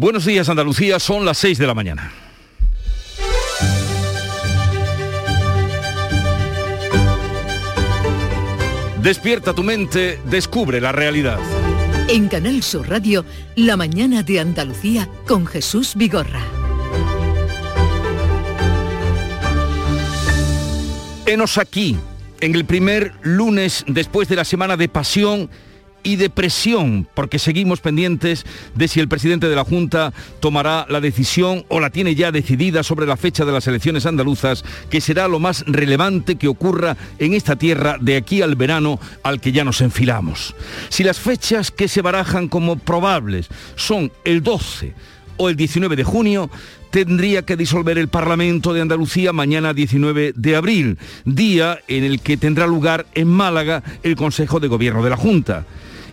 Buenos días Andalucía, son las 6 de la mañana. Despierta tu mente, descubre la realidad. En Canal Sur Radio, La mañana de Andalucía con Jesús Vigorra. Enos aquí, en el primer lunes después de la semana de pasión y de presión, porque seguimos pendientes de si el presidente de la Junta tomará la decisión o la tiene ya decidida sobre la fecha de las elecciones andaluzas, que será lo más relevante que ocurra en esta tierra de aquí al verano al que ya nos enfilamos. Si las fechas que se barajan como probables son el 12 o el 19 de junio, tendría que disolver el Parlamento de Andalucía mañana 19 de abril, día en el que tendrá lugar en Málaga el Consejo de Gobierno de la Junta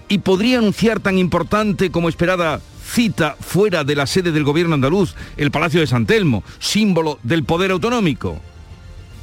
y podría anunciar tan importante como esperada cita fuera de la sede del gobierno andaluz, el Palacio de San Telmo, símbolo del poder autonómico?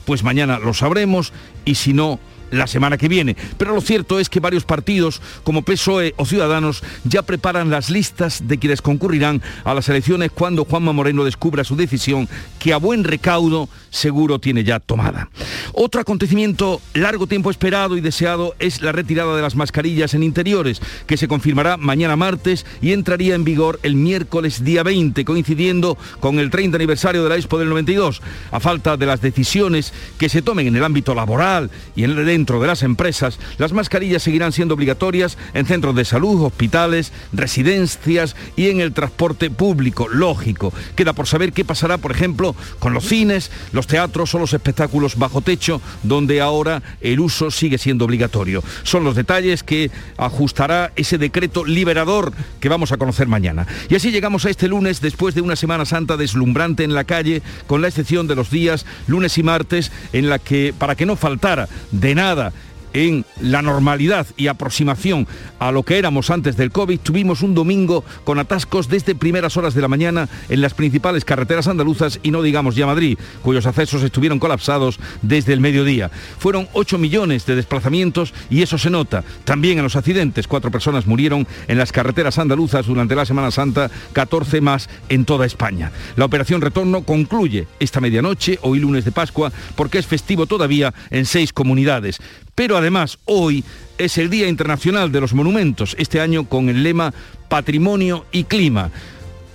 Pues mañana lo sabremos y si no, la semana que viene. Pero lo cierto es que varios partidos, como PSOE o Ciudadanos, ya preparan las listas de quienes concurrirán a las elecciones cuando Juanma Moreno descubra su decisión, que a buen recaudo seguro tiene ya tomada. Otro acontecimiento largo tiempo esperado y deseado es la retirada de las mascarillas en interiores, que se confirmará mañana martes y entraría en vigor el miércoles día 20, coincidiendo con el 30 aniversario de la Expo del 92. A falta de las decisiones que se tomen en el ámbito laboral y en el dentro de las empresas, las mascarillas seguirán siendo obligatorias en centros de salud, hospitales, residencias y en el transporte público, lógico. Queda por saber qué pasará, por ejemplo, con los cines, los teatros o los espectáculos bajo techo, donde ahora el uso sigue siendo obligatorio. Son los detalles que ajustará ese decreto liberador que vamos a conocer mañana. Y así llegamos a este lunes después de una Semana Santa deslumbrante en la calle, con la excepción de los días lunes y martes, en la que, para que no faltara de nada, nada. En la normalidad y aproximación a lo que éramos antes del COVID, tuvimos un domingo con atascos desde primeras horas de la mañana en las principales carreteras andaluzas y no digamos ya Madrid, cuyos accesos estuvieron colapsados desde el mediodía. Fueron 8 millones de desplazamientos y eso se nota. También en los accidentes, cuatro personas murieron en las carreteras andaluzas durante la Semana Santa, 14 más en toda España. La operación Retorno concluye esta medianoche, hoy lunes de Pascua, porque es festivo todavía en seis comunidades. Pero además hoy es el Día Internacional de los Monumentos, este año con el lema Patrimonio y Clima.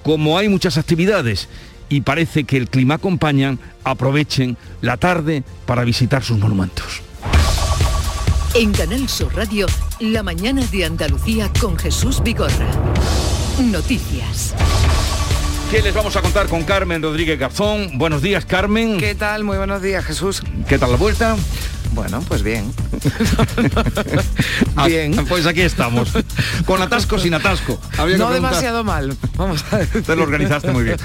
Como hay muchas actividades y parece que el clima acompaña, aprovechen la tarde para visitar sus monumentos. En Canal Sur Radio, la mañana de Andalucía con Jesús Vigorra. Noticias. ¿Qué les vamos a contar con Carmen Rodríguez Garzón? Buenos días, Carmen. ¿Qué tal? Muy buenos días, Jesús. ¿Qué tal la vuelta? Bueno, pues bien. bien. Pues aquí estamos. Con atasco, sin atasco. no demasiado mal. Vamos a Te lo organizaste muy bien.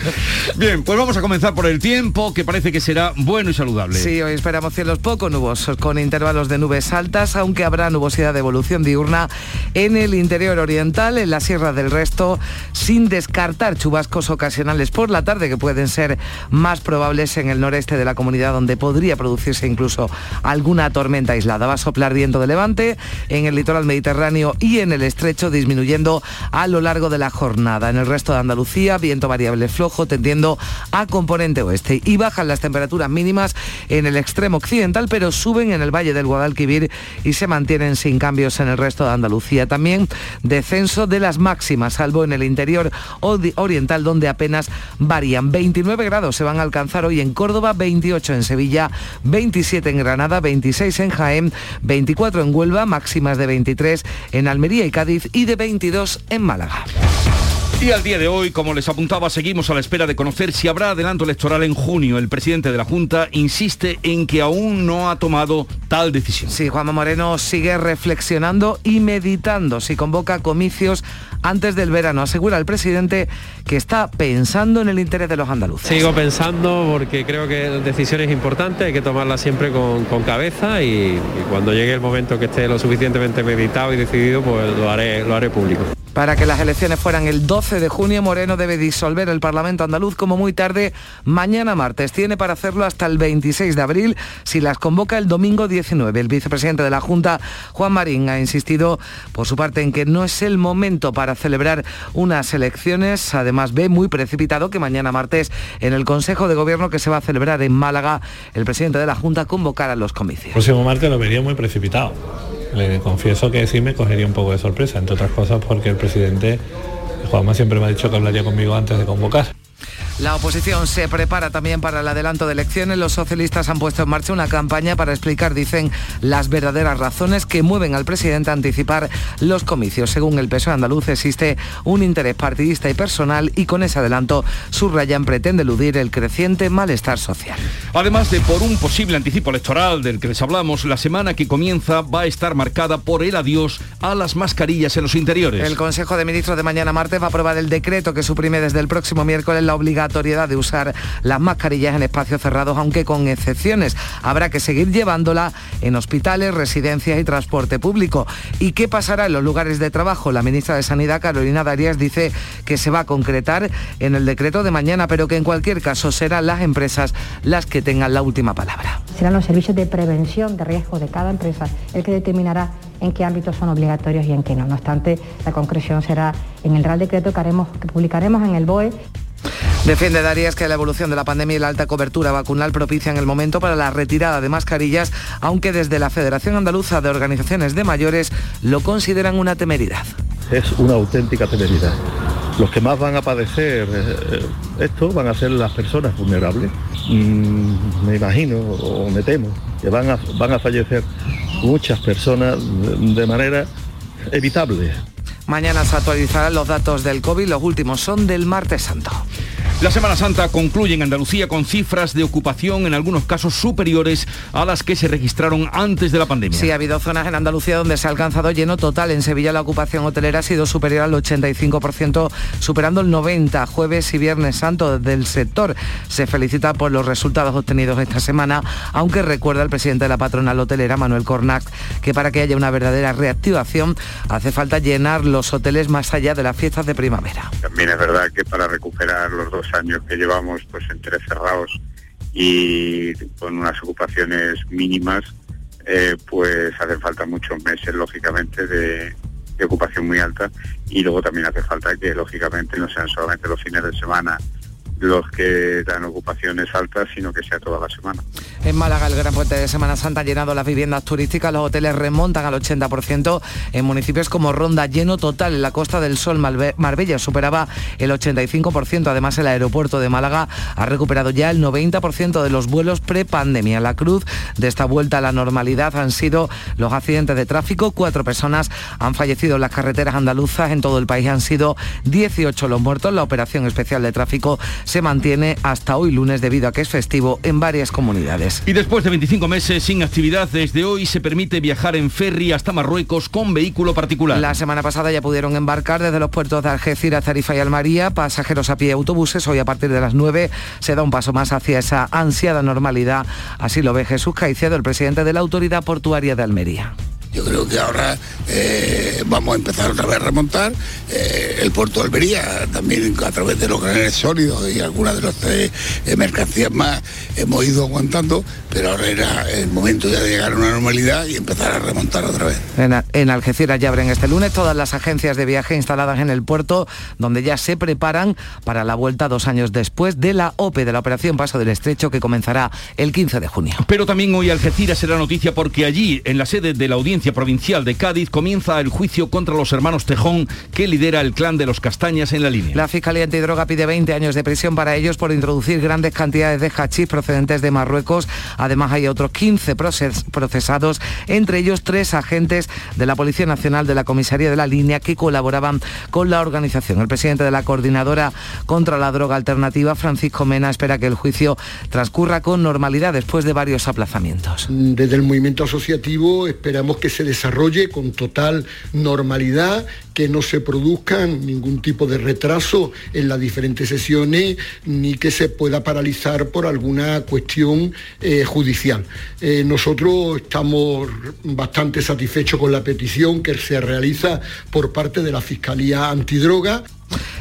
Bien, pues vamos a comenzar por el tiempo, que parece que será bueno y saludable. Sí, hoy esperamos cielos poco nubosos, con intervalos de nubes altas, aunque habrá nubosidad de evolución diurna en el interior oriental, en la Sierra del Resto, sin descartar chubascos ocasionales por la tarde, que pueden ser más probables en el noreste de la comunidad, donde podría producirse incluso algún una tormenta aislada. Va a soplar viento de levante en el litoral mediterráneo y en el estrecho, disminuyendo a lo largo de la jornada. En el resto de Andalucía, viento variable flojo tendiendo a componente oeste. Y bajan las temperaturas mínimas en el extremo occidental, pero suben en el valle del Guadalquivir y se mantienen sin cambios en el resto de Andalucía. También descenso de las máximas, salvo en el interior oriental, donde apenas varían. 29 grados se van a alcanzar hoy en Córdoba, 28 en Sevilla, 27 en Granada, 28 26 en Jaén, 24 en Huelva, máximas de 23 en Almería y Cádiz y de 22 en Málaga. Y al día de hoy, como les apuntaba, seguimos a la espera de conocer si habrá adelanto electoral en junio. El presidente de la Junta insiste en que aún no ha tomado tal decisión. Sí, Juanma Moreno sigue reflexionando y meditando si convoca comicios antes del verano. Asegura el presidente que está pensando en el interés de los andaluces. Sigo pensando porque creo que decisiones importantes hay que tomarlas siempre con, cabeza y, y, cuando llegue el momento que esté lo suficientemente meditado y decidido, pues lo haré, lo haré público. Para que las elecciones fueran el 12 de junio, Moreno debe disolver el Parlamento andaluz como muy tarde mañana martes. Tiene para hacerlo hasta el 26 de abril si las convoca el domingo 19. El vicepresidente de la Junta, Juan Marín, ha insistido por su parte en que no es el momento para celebrar unas elecciones. Además, ve muy precipitado que mañana martes en el Consejo de Gobierno que se va a celebrar en Málaga, el presidente de la Junta convocará los comicios. El próximo martes lo vería muy precipitado le confieso que sí me cogería un poco de sorpresa, entre otras cosas porque el presidente Juanma siempre me ha dicho que hablaría conmigo antes de convocar. La oposición se prepara también para el adelanto de elecciones. Los socialistas han puesto en marcha una campaña para explicar, dicen, las verdaderas razones que mueven al presidente a anticipar los comicios. Según el PSOE andaluz existe un interés partidista y personal y con ese adelanto subrayan pretende eludir el creciente malestar social. Además de por un posible anticipo electoral del que les hablamos, la semana que comienza va a estar marcada por el adiós a las mascarillas en los interiores. El Consejo de Ministros de mañana martes va a aprobar el decreto que suprime desde el próximo miércoles la obligación obligatoriedad de usar las mascarillas en espacios cerrados, aunque con excepciones. Habrá que seguir llevándola en hospitales, residencias y transporte público. ¿Y qué pasará en los lugares de trabajo? La ministra de Sanidad, Carolina Darias, dice que se va a concretar en el decreto de mañana, pero que en cualquier caso serán las empresas las que tengan la última palabra. Serán los servicios de prevención de riesgo de cada empresa el que determinará en qué ámbitos son obligatorios y en qué no. No obstante, la concreción será en el Real Decreto que, haremos, que publicaremos en el BOE. Defiende Darías que la evolución de la pandemia y la alta cobertura vacunal propician el momento para la retirada de mascarillas, aunque desde la Federación Andaluza de Organizaciones de Mayores lo consideran una temeridad. Es una auténtica temeridad. Los que más van a padecer eh, esto van a ser las personas vulnerables. Mm, me imagino o me temo que van a, van a fallecer muchas personas de manera evitable. Mañana se actualizarán los datos del COVID, los últimos son del martes santo. La Semana Santa concluye en Andalucía con cifras de ocupación en algunos casos superiores a las que se registraron antes de la pandemia. Sí, ha habido zonas en Andalucía donde se ha alcanzado lleno total. En Sevilla la ocupación hotelera ha sido superior al 85%, superando el 90% jueves y viernes santo del sector. Se felicita por los resultados obtenidos esta semana, aunque recuerda el presidente de la patronal hotelera, Manuel Cornac, que para que haya una verdadera reactivación hace falta llenar los hoteles más allá de las fiestas de primavera. También es verdad que para recuperar los dos años que llevamos pues entre cerrados y con unas ocupaciones mínimas, eh, pues hacen falta muchos meses, lógicamente, de, de ocupación muy alta y luego también hace falta que, lógicamente, no sean solamente los fines de semana los que dan ocupaciones altas, sino que sea toda la semana. En Málaga, el gran puente de Semana Santa ha llenado las viviendas turísticas, los hoteles remontan al 80%, en municipios como Ronda lleno total, en la Costa del Sol. Marbella superaba el 85%, además el aeropuerto de Málaga ha recuperado ya el 90% de los vuelos prepandemia. La cruz de esta vuelta a la normalidad han sido los accidentes de tráfico, cuatro personas han fallecido en las carreteras andaluzas, en todo el país. Han sido 18 los muertos, la operación especial de tráfico se mantiene hasta hoy lunes debido a que es festivo en varias comunidades. Y después de 25 meses sin actividad, desde hoy se permite viajar en ferry hasta Marruecos con vehículo particular. La semana pasada ya pudieron embarcar desde los puertos de Algeciras, Tarifa y Almaría, pasajeros a pie y autobuses. Hoy a partir de las 9 se da un paso más hacia esa ansiada normalidad. Así lo ve Jesús Caicedo, el presidente de la Autoridad Portuaria de Almería. Yo creo que ahora eh, vamos a empezar otra vez a remontar. Eh, el puerto de Almería también a través de los graneles sólidos y algunas de las eh, mercancías más hemos ido aguantando, pero ahora era el momento de llegar a una normalidad y empezar a remontar otra vez. En, en Algeciras ya abren este lunes todas las agencias de viaje instaladas en el puerto, donde ya se preparan para la vuelta dos años después de la OPE, de la Operación Paso del Estrecho, que comenzará el 15 de junio. Pero también hoy Algeciras será noticia porque allí, en la sede de la audiencia, Provincial de Cádiz comienza el juicio contra los hermanos Tejón que lidera el clan de los Castañas en la línea. La Fiscalía Antidroga pide 20 años de prisión para ellos por introducir grandes cantidades de hachís procedentes de Marruecos. Además hay otros 15 procesados, entre ellos tres agentes de la Policía Nacional de la Comisaría de la Línea que colaboraban con la organización. El presidente de la Coordinadora contra la Droga Alternativa, Francisco Mena, espera que el juicio transcurra con normalidad después de varios aplazamientos. Desde el movimiento asociativo esperamos que se desarrolle con total normalidad, que no se produzca ningún tipo de retraso en las diferentes sesiones ni que se pueda paralizar por alguna cuestión eh, judicial. Eh, nosotros estamos bastante satisfechos con la petición que se realiza por parte de la Fiscalía Antidroga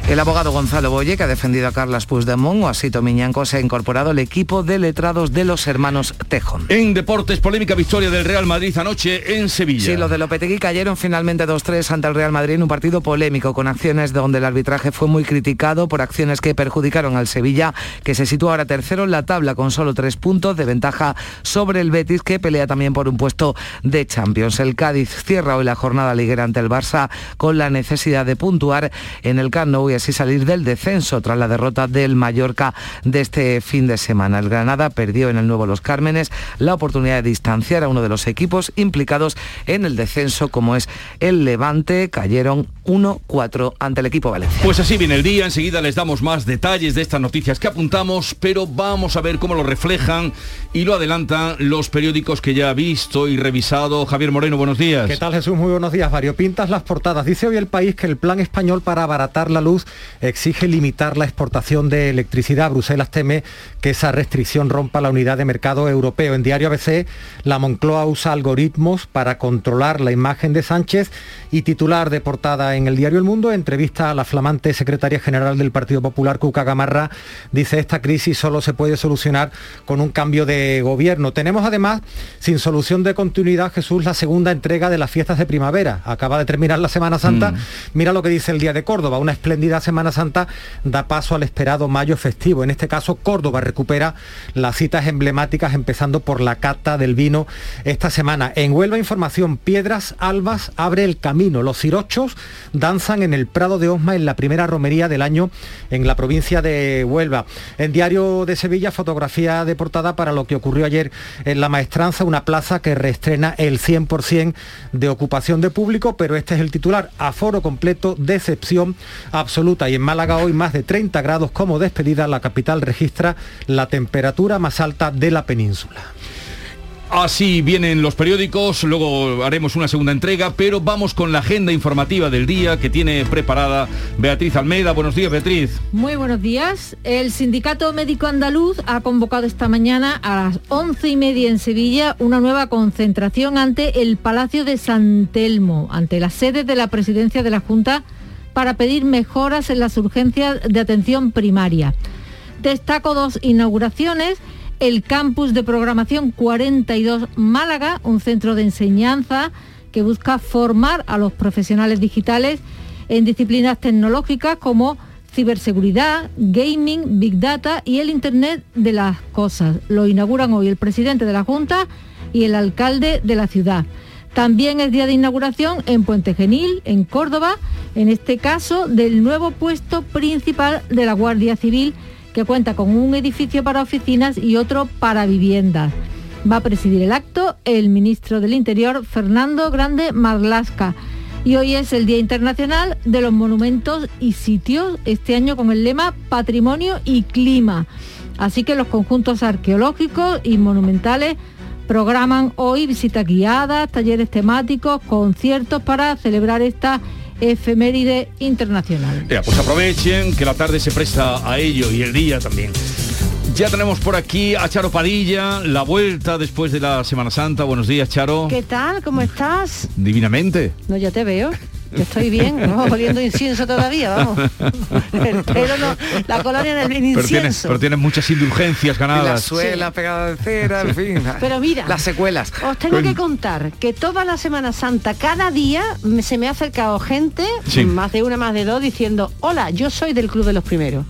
el abogado Gonzalo Boye, que ha defendido a Carlas Puigdemont o a Sito Miñanco, se ha incorporado al equipo de letrados de los hermanos Tejón. En deportes, polémica victoria del Real Madrid anoche en Sevilla. Sí, los de Lopetegui cayeron finalmente 2-3 ante el Real Madrid en un partido polémico, con acciones donde el arbitraje fue muy criticado por acciones que perjudicaron al Sevilla, que se sitúa ahora tercero en la tabla con solo tres puntos de ventaja sobre el Betis, que pelea también por un puesto de Champions. El Cádiz cierra hoy la jornada liguera ante el Barça con la necesidad de puntuar en el Nou y así salir del descenso tras la derrota del Mallorca de este fin de semana. El Granada perdió en el Nuevo Los Cármenes la oportunidad de distanciar a uno de los equipos implicados en el descenso como es el Levante. Cayeron 1-4 ante el equipo Valencia. Pues así viene el día, enseguida les damos más detalles de estas noticias que apuntamos, pero vamos a ver cómo lo reflejan y lo adelantan los periódicos que ya ha visto y revisado. Javier Moreno, buenos días. ¿Qué tal Jesús? Muy buenos días. Pintas las portadas. Dice hoy el país que el plan español para abaratar la luz exige limitar la exportación de electricidad. Bruselas teme que esa restricción rompa la unidad de mercado europeo. En Diario ABC, la Moncloa usa algoritmos para controlar la imagen de Sánchez y titular de portada en el diario El Mundo, entrevista a la flamante secretaria general del Partido Popular, Cuca Gamarra, dice esta crisis solo se puede solucionar con un cambio de gobierno. Tenemos además, sin solución de continuidad, Jesús, la segunda entrega de las fiestas de primavera. Acaba de terminar la Semana Santa. Mm. Mira lo que dice el Día de Córdoba, una espléndida Semana Santa da paso al esperado mayo festivo. En este caso, Córdoba recupera las citas emblemáticas, empezando por la cata del vino esta semana. En Huelva Información, Piedras Albas abre el camino. Los cirochos danzan en el Prado de Osma en la primera romería del año en la provincia de Huelva. En Diario de Sevilla, fotografía de portada para lo que ocurrió ayer en La Maestranza, una plaza que reestrena el 100% de ocupación de público, pero este es el titular, aforo completo, decepción absoluta. Y en Málaga hoy más de 30 grados como despedida, la capital registra la temperatura más alta de la península. Así vienen los periódicos, luego haremos una segunda entrega, pero vamos con la agenda informativa del día que tiene preparada Beatriz Almeida. Buenos días, Beatriz. Muy buenos días. El Sindicato Médico Andaluz ha convocado esta mañana a las once y media en Sevilla una nueva concentración ante el Palacio de San Telmo, ante la sede de la presidencia de la Junta, para pedir mejoras en las urgencias de atención primaria. Destaco dos inauguraciones el campus de programación 42 Málaga, un centro de enseñanza que busca formar a los profesionales digitales en disciplinas tecnológicas como ciberseguridad, gaming, big data y el Internet de las cosas. Lo inauguran hoy el presidente de la Junta y el alcalde de la ciudad. También es día de inauguración en Puente Genil, en Córdoba, en este caso del nuevo puesto principal de la Guardia Civil que cuenta con un edificio para oficinas y otro para viviendas. Va a presidir el acto el ministro del Interior, Fernando Grande Marlasca. Y hoy es el Día Internacional de los Monumentos y Sitios, este año con el lema Patrimonio y Clima. Así que los conjuntos arqueológicos y monumentales programan hoy visitas guiadas, talleres temáticos, conciertos para celebrar esta efeméride internacional. pues aprovechen que la tarde se presta a ello y el día también. Ya tenemos por aquí a Charo Padilla, la vuelta después de la Semana Santa. Buenos días, Charo. ¿Qué tal? ¿Cómo estás? Divinamente. No, ya te veo estoy bien, ¿no? oliendo incienso todavía, vamos. Pero no, la colonia del incienso. Pero tienes, pero tienes muchas indulgencias ganadas. la suela pegada de cera, en fin. Pero mira, las secuelas. Os tengo que contar que toda la Semana Santa, cada día se me ha acercado gente, más de una, más de dos, diciendo, hola, yo soy del Club de los Primeros.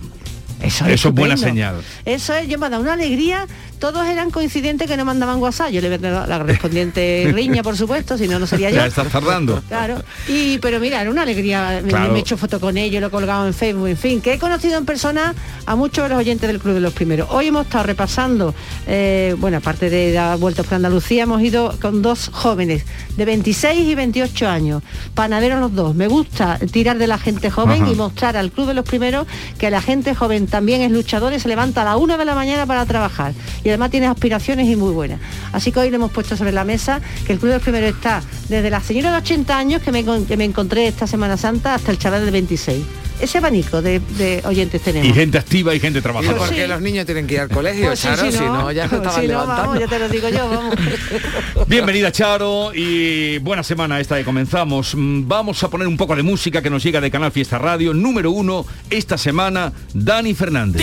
Eso es, buena señal. Eso es, yo me ha dado una alegría todos eran coincidentes que no mandaban WhatsApp. Yo le a la correspondiente riña, por supuesto, si no, no sería yo. Ya estás tardando. Claro. Y, pero mira, era una alegría. Me, he hecho foto con ellos, lo he colgado en Facebook, en fin, que he conocido en persona a muchos de los oyentes del Club de los Primeros. Hoy hemos estado repasando, eh, bueno, aparte de la vuelta por Andalucía, hemos ido con dos jóvenes de 26 y 28 años, panaderos los dos. Me gusta tirar de la gente joven y mostrar al Club de los Primeros que la gente joven también es luchador y se levanta a la una de la mañana para trabajar. Y además tiene aspiraciones y muy buenas. Así que hoy le hemos puesto sobre la mesa que el Club de los Primeros está desde la señora de 80 años que me, que me encontré esta Semana Santa hasta el chaval de 26 ese abanico de, oyentes tenemos. Y gente activa y gente trabajadora. porque los niños tienen que ir al colegio, pues Charo, si no, ya se estaban levantando. ya te lo digo yo, vamos. Bienvenida, Charo, y buena semana esta que comenzamos. Mm, vamos a poner un poco de música que nos llega de Canal Fiesta Radio. Número uno, esta semana, Dani Fernández.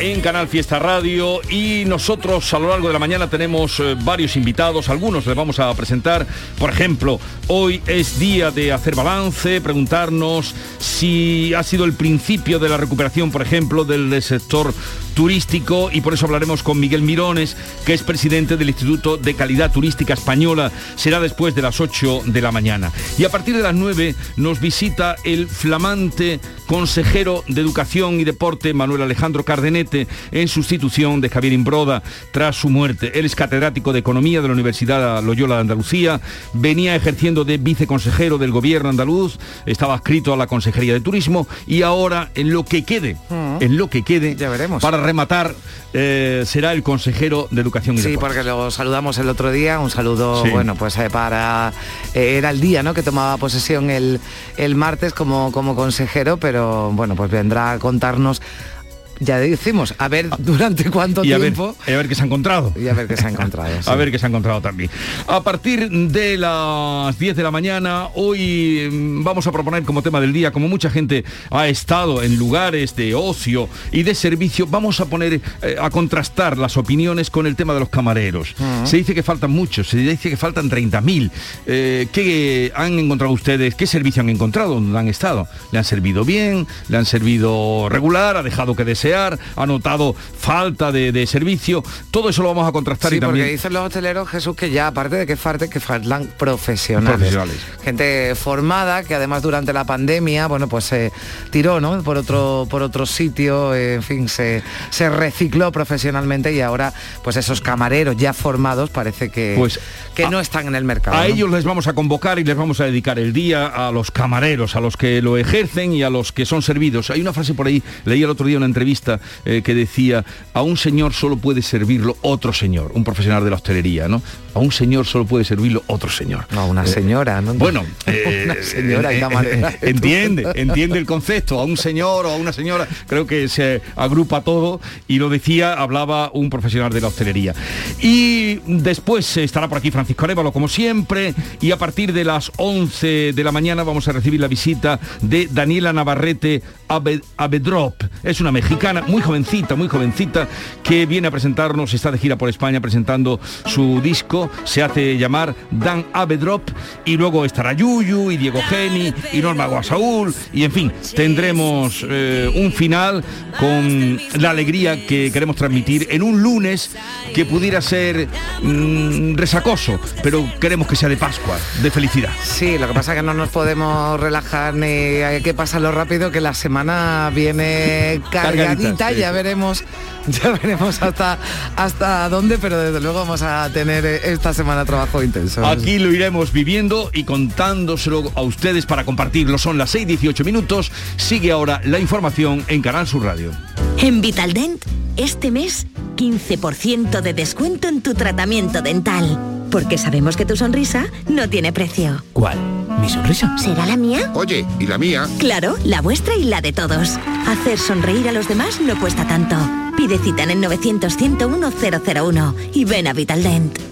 En Canal Fiesta Radio y nosotros a lo largo de la mañana tenemos eh, varios invitados, algunos les vamos a presentar. Por ejemplo, hoy es día de hacer balance, preguntarnos si ha sido el principio de la recuperación, por ejemplo, del sector turístico y por eso hablaremos con Miguel Mirones, que es presidente del Instituto de Calidad Turística Española. Será después de las 8 de la mañana. Y a partir de las 9 nos visita el flamante consejero de Educación y Deporte, Manuel Alejandro Cardenete, en sustitución de Javier Imbroda tras su muerte. Él es catedrático de Economía de la Universidad Loyola de Andalucía, venía ejerciendo de viceconsejero del gobierno andaluz, estaba adscrito a la Consejería de Turismo y ahora en lo que quede, mm. en lo que quede, ya veremos. para rematar, eh, será el consejero de Educación y sí, porque lo saludamos el otro día, un saludo, bueno, pues eh, para... Eh, era el día, ¿no?, que tomaba posesión el, el martes como, como consejero, pero bueno, pues vendrá a contarnos ya decimos, a ver durante cuánto tiempo. A ver, a ver qué se ha encontrado. Y a ver qué se ha encontrado. A ver qué se ha encontrado también. A partir de las 10 de la mañana, hoy mm, vamos a proponer como tema del día, como mucha gente ha estado en lugares de ocio y de servicio, vamos a poner eh, a contrastar las opiniones con el tema de los camareros. Se dice que faltan muchos, se dice que faltan 30.000. Eh, ¿Qué han encontrado ustedes? ¿Qué servicio han encontrado donde han estado? ¿Le han servido bien? ¿Le han servido regular? ¿Ha dejado que ha notado falta de, servicio, todo eso lo vamos a contrastar y también. porque dicen los hosteleros, Jesús, que ya aparte de que falten, que faltan profesionales. Gente formada que además durante la pandemia, bueno, pues se tiró, ¿no? Por otro, por otro sitio, en fin, se, se recicló profesionalmente y ahora, pues esos camareros ya formados parece que, pues, que no están en el mercado. A ellos les vamos a convocar y les vamos a dedicar el día a los camareros, a los que lo ejercen y a los que son servidos. Hay una frase por ahí, leí el otro día una entrevista eh, que decía, a un señor solo puede servirlo otro señor, un profesional de la hostelería, ¿no? A un señor solo puede servirlo otro señor. No, una eh, señora, ¿no? Bueno, una eh, señora entiende, entiende el concepto, a un señor o a una señora, creo que se agrupa todo y lo decía, hablaba un profesional de la hostelería. Y después estará por aquí Francisco Arévalo, como siempre, y a partir de las 11 de la mañana vamos a recibir la visita de Daniela Navarrete Abedrop. Es una mexicana muy jovencita, muy jovencita, que viene a presentarnos, está de gira por España presentando su disco, se hace llamar Dan Avedrop, y luego estará Yuyu y Diego Geni y Norma Guasaúl, y en fin, tendremos eh, un final con la alegría que queremos transmitir en un lunes que pudiera ser mm, resacoso, pero queremos que sea de Pascua, de felicidad. Sí, lo que pasa es que no nos podemos relajar ni hay que pasarlo rápido, que la semana viene cargadita ya veremos, ya veremos hasta, hasta dónde, pero desde luego vamos a tener esta semana trabajo intenso. Aquí lo iremos viviendo y contándoselo a ustedes para compartirlo. Son las 6.18 minutos. Sigue ahora la información en Canal Sur Radio. En Vitaldent, este mes, 15% de descuento en tu tratamiento dental. Porque sabemos que tu sonrisa no tiene precio. ¿Cuál? ¿Mi sonrisa? ¿Será la mía? Oye, ¿y la mía? Claro, la vuestra y la de todos. Hacer sonreír a los demás no cuesta tanto. Pide cita en el 900 101 001 y ven a Vitaldent.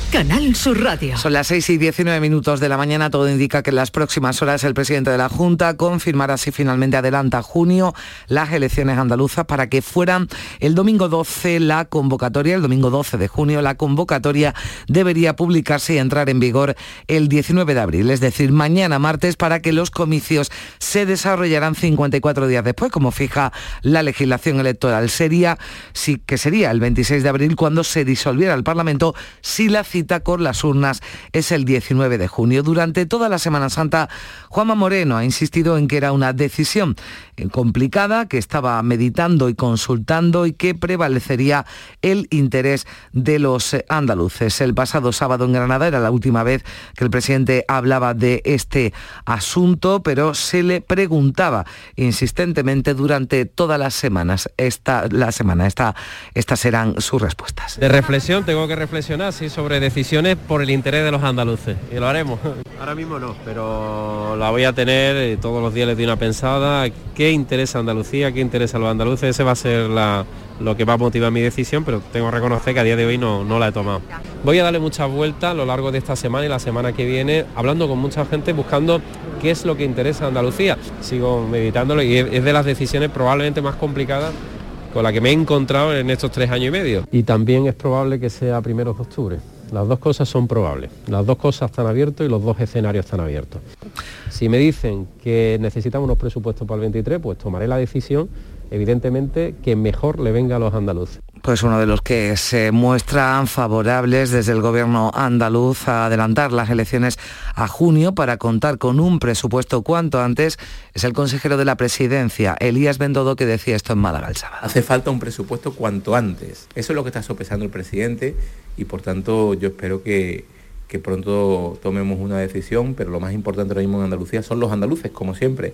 Canal Sur Radio. Son las 6 y 19 minutos de la mañana. Todo indica que en las próximas horas el presidente de la Junta confirmará si finalmente adelanta junio las elecciones andaluzas para que fueran el domingo 12 la convocatoria, el domingo 12 de junio la convocatoria debería publicarse y entrar en vigor el 19 de abril, es decir, mañana martes para que los comicios se desarrollarán 54 días después, como fija la legislación electoral. Sería, sí, que sería el 26 de abril cuando se disolviera el Parlamento si la con las urnas es el 19 de junio. Durante toda la Semana Santa, Juanma Moreno ha insistido en que era una decisión complicada, que estaba meditando y consultando y que prevalecería el interés de los andaluces. El pasado sábado en Granada era la última vez que el presidente hablaba de este asunto, pero se le preguntaba insistentemente durante todas las semanas. Esta, la semana, esta, estas serán sus respuestas. De reflexión, tengo que reflexionar sí, sobre decisiones por el interés de los andaluces. Y lo haremos. Ahora mismo no, pero la voy a tener todos los días les doy una pensada. ¿Qué interesa Andalucía? ¿Qué interesa a los andaluces? Ese va a ser lo que va a motivar mi decisión, pero tengo que reconocer que a día de hoy no, la he tomado. Voy a darle muchas vueltas a lo largo de esta semana y la semana que viene, hablando con mucha gente, buscando qué es lo que interesa Andalucía. Sigo meditándolo y es de las decisiones probablemente más complicadas con la que me he encontrado en estos tres años y medio. Y también es probable que sea primeros de octubre. Las dos cosas son probables. Las dos cosas están abiertos y los dos escenarios están abiertos. Si me dicen que necesitamos unos presupuestos para el 23, pues tomaré la decisión, evidentemente, que mejor le venga a los andaluces pues uno de los que se muestran favorables desde el gobierno andaluz a adelantar las elecciones a junio para contar con un presupuesto cuanto antes es el consejero de la presidencia, Elías Bendodo, que decía esto en Málaga el sábado. Hace falta un presupuesto cuanto antes. Eso es lo que está sopesando el presidente y por tanto yo espero que, que pronto tomemos una decisión, pero lo más importante ahora mismo en Andalucía son los andaluces, como siempre.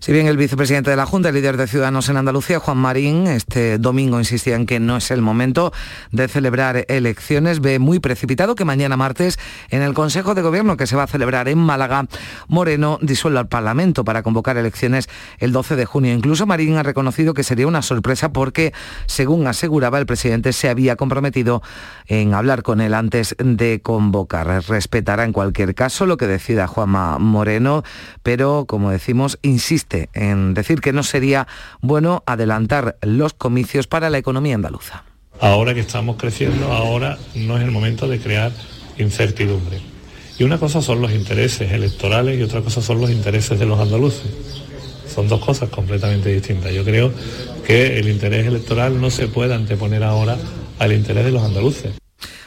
Si bien el vicepresidente de la Junta, el líder de Ciudadanos en Andalucía, Juan Marín, este domingo insistía en que no es el momento de celebrar elecciones, ve muy precipitado que mañana martes, en el Consejo de Gobierno que se va a celebrar en Málaga, Moreno disuelva el Parlamento para convocar elecciones el 12 de junio. Incluso Marín ha reconocido que sería una sorpresa porque, según aseguraba el presidente, se había comprometido en hablar con él antes de convocar. Respetará en cualquier caso lo que decida Juanma Moreno, pero, como decimos, insiste en decir que no sería bueno adelantar los comicios para la economía andaluza. Ahora que estamos creciendo, ahora no es el momento de crear incertidumbre. Y una cosa son los intereses electorales y otra cosa son los intereses de los andaluces. Son dos cosas completamente distintas. Yo creo que el interés electoral no se puede anteponer ahora al interés de los andaluces.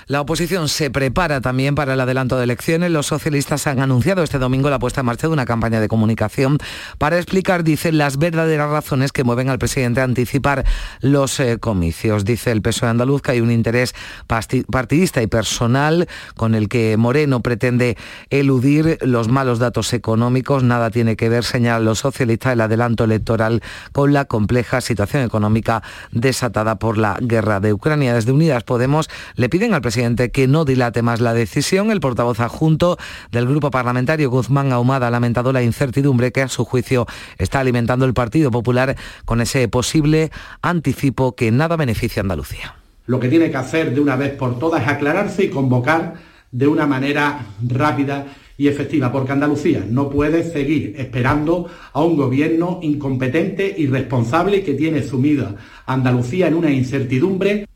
La oposición se prepara también para el adelanto de elecciones. Los socialistas han anunciado este domingo la puesta en marcha de una campaña de comunicación para explicar, dicen, las verdaderas razones que mueven al presidente a anticipar los eh, comicios. Dice el PSOE andaluz que hay un interés partidista y personal con el que Moreno pretende eludir los malos datos económicos. Nada tiene que ver, señalan los socialistas, el adelanto electoral con la compleja situación económica desatada por la guerra de Ucrania. Desde Unidas Podemos le piden al presidente presidente que no dilate más la decisión. El portavoz adjunto del grupo parlamentario Guzmán Ahumada ha lamentado la incertidumbre que a su juicio está alimentando el Partido Popular con ese posible anticipo que nada beneficia a Andalucía. Lo que tiene que hacer de una vez por todas es aclararse y convocar de una manera rápida y efectiva, porque Andalucía no puede seguir esperando a un gobierno incompetente, irresponsable que tiene sumida a Andalucía en una incertidumbre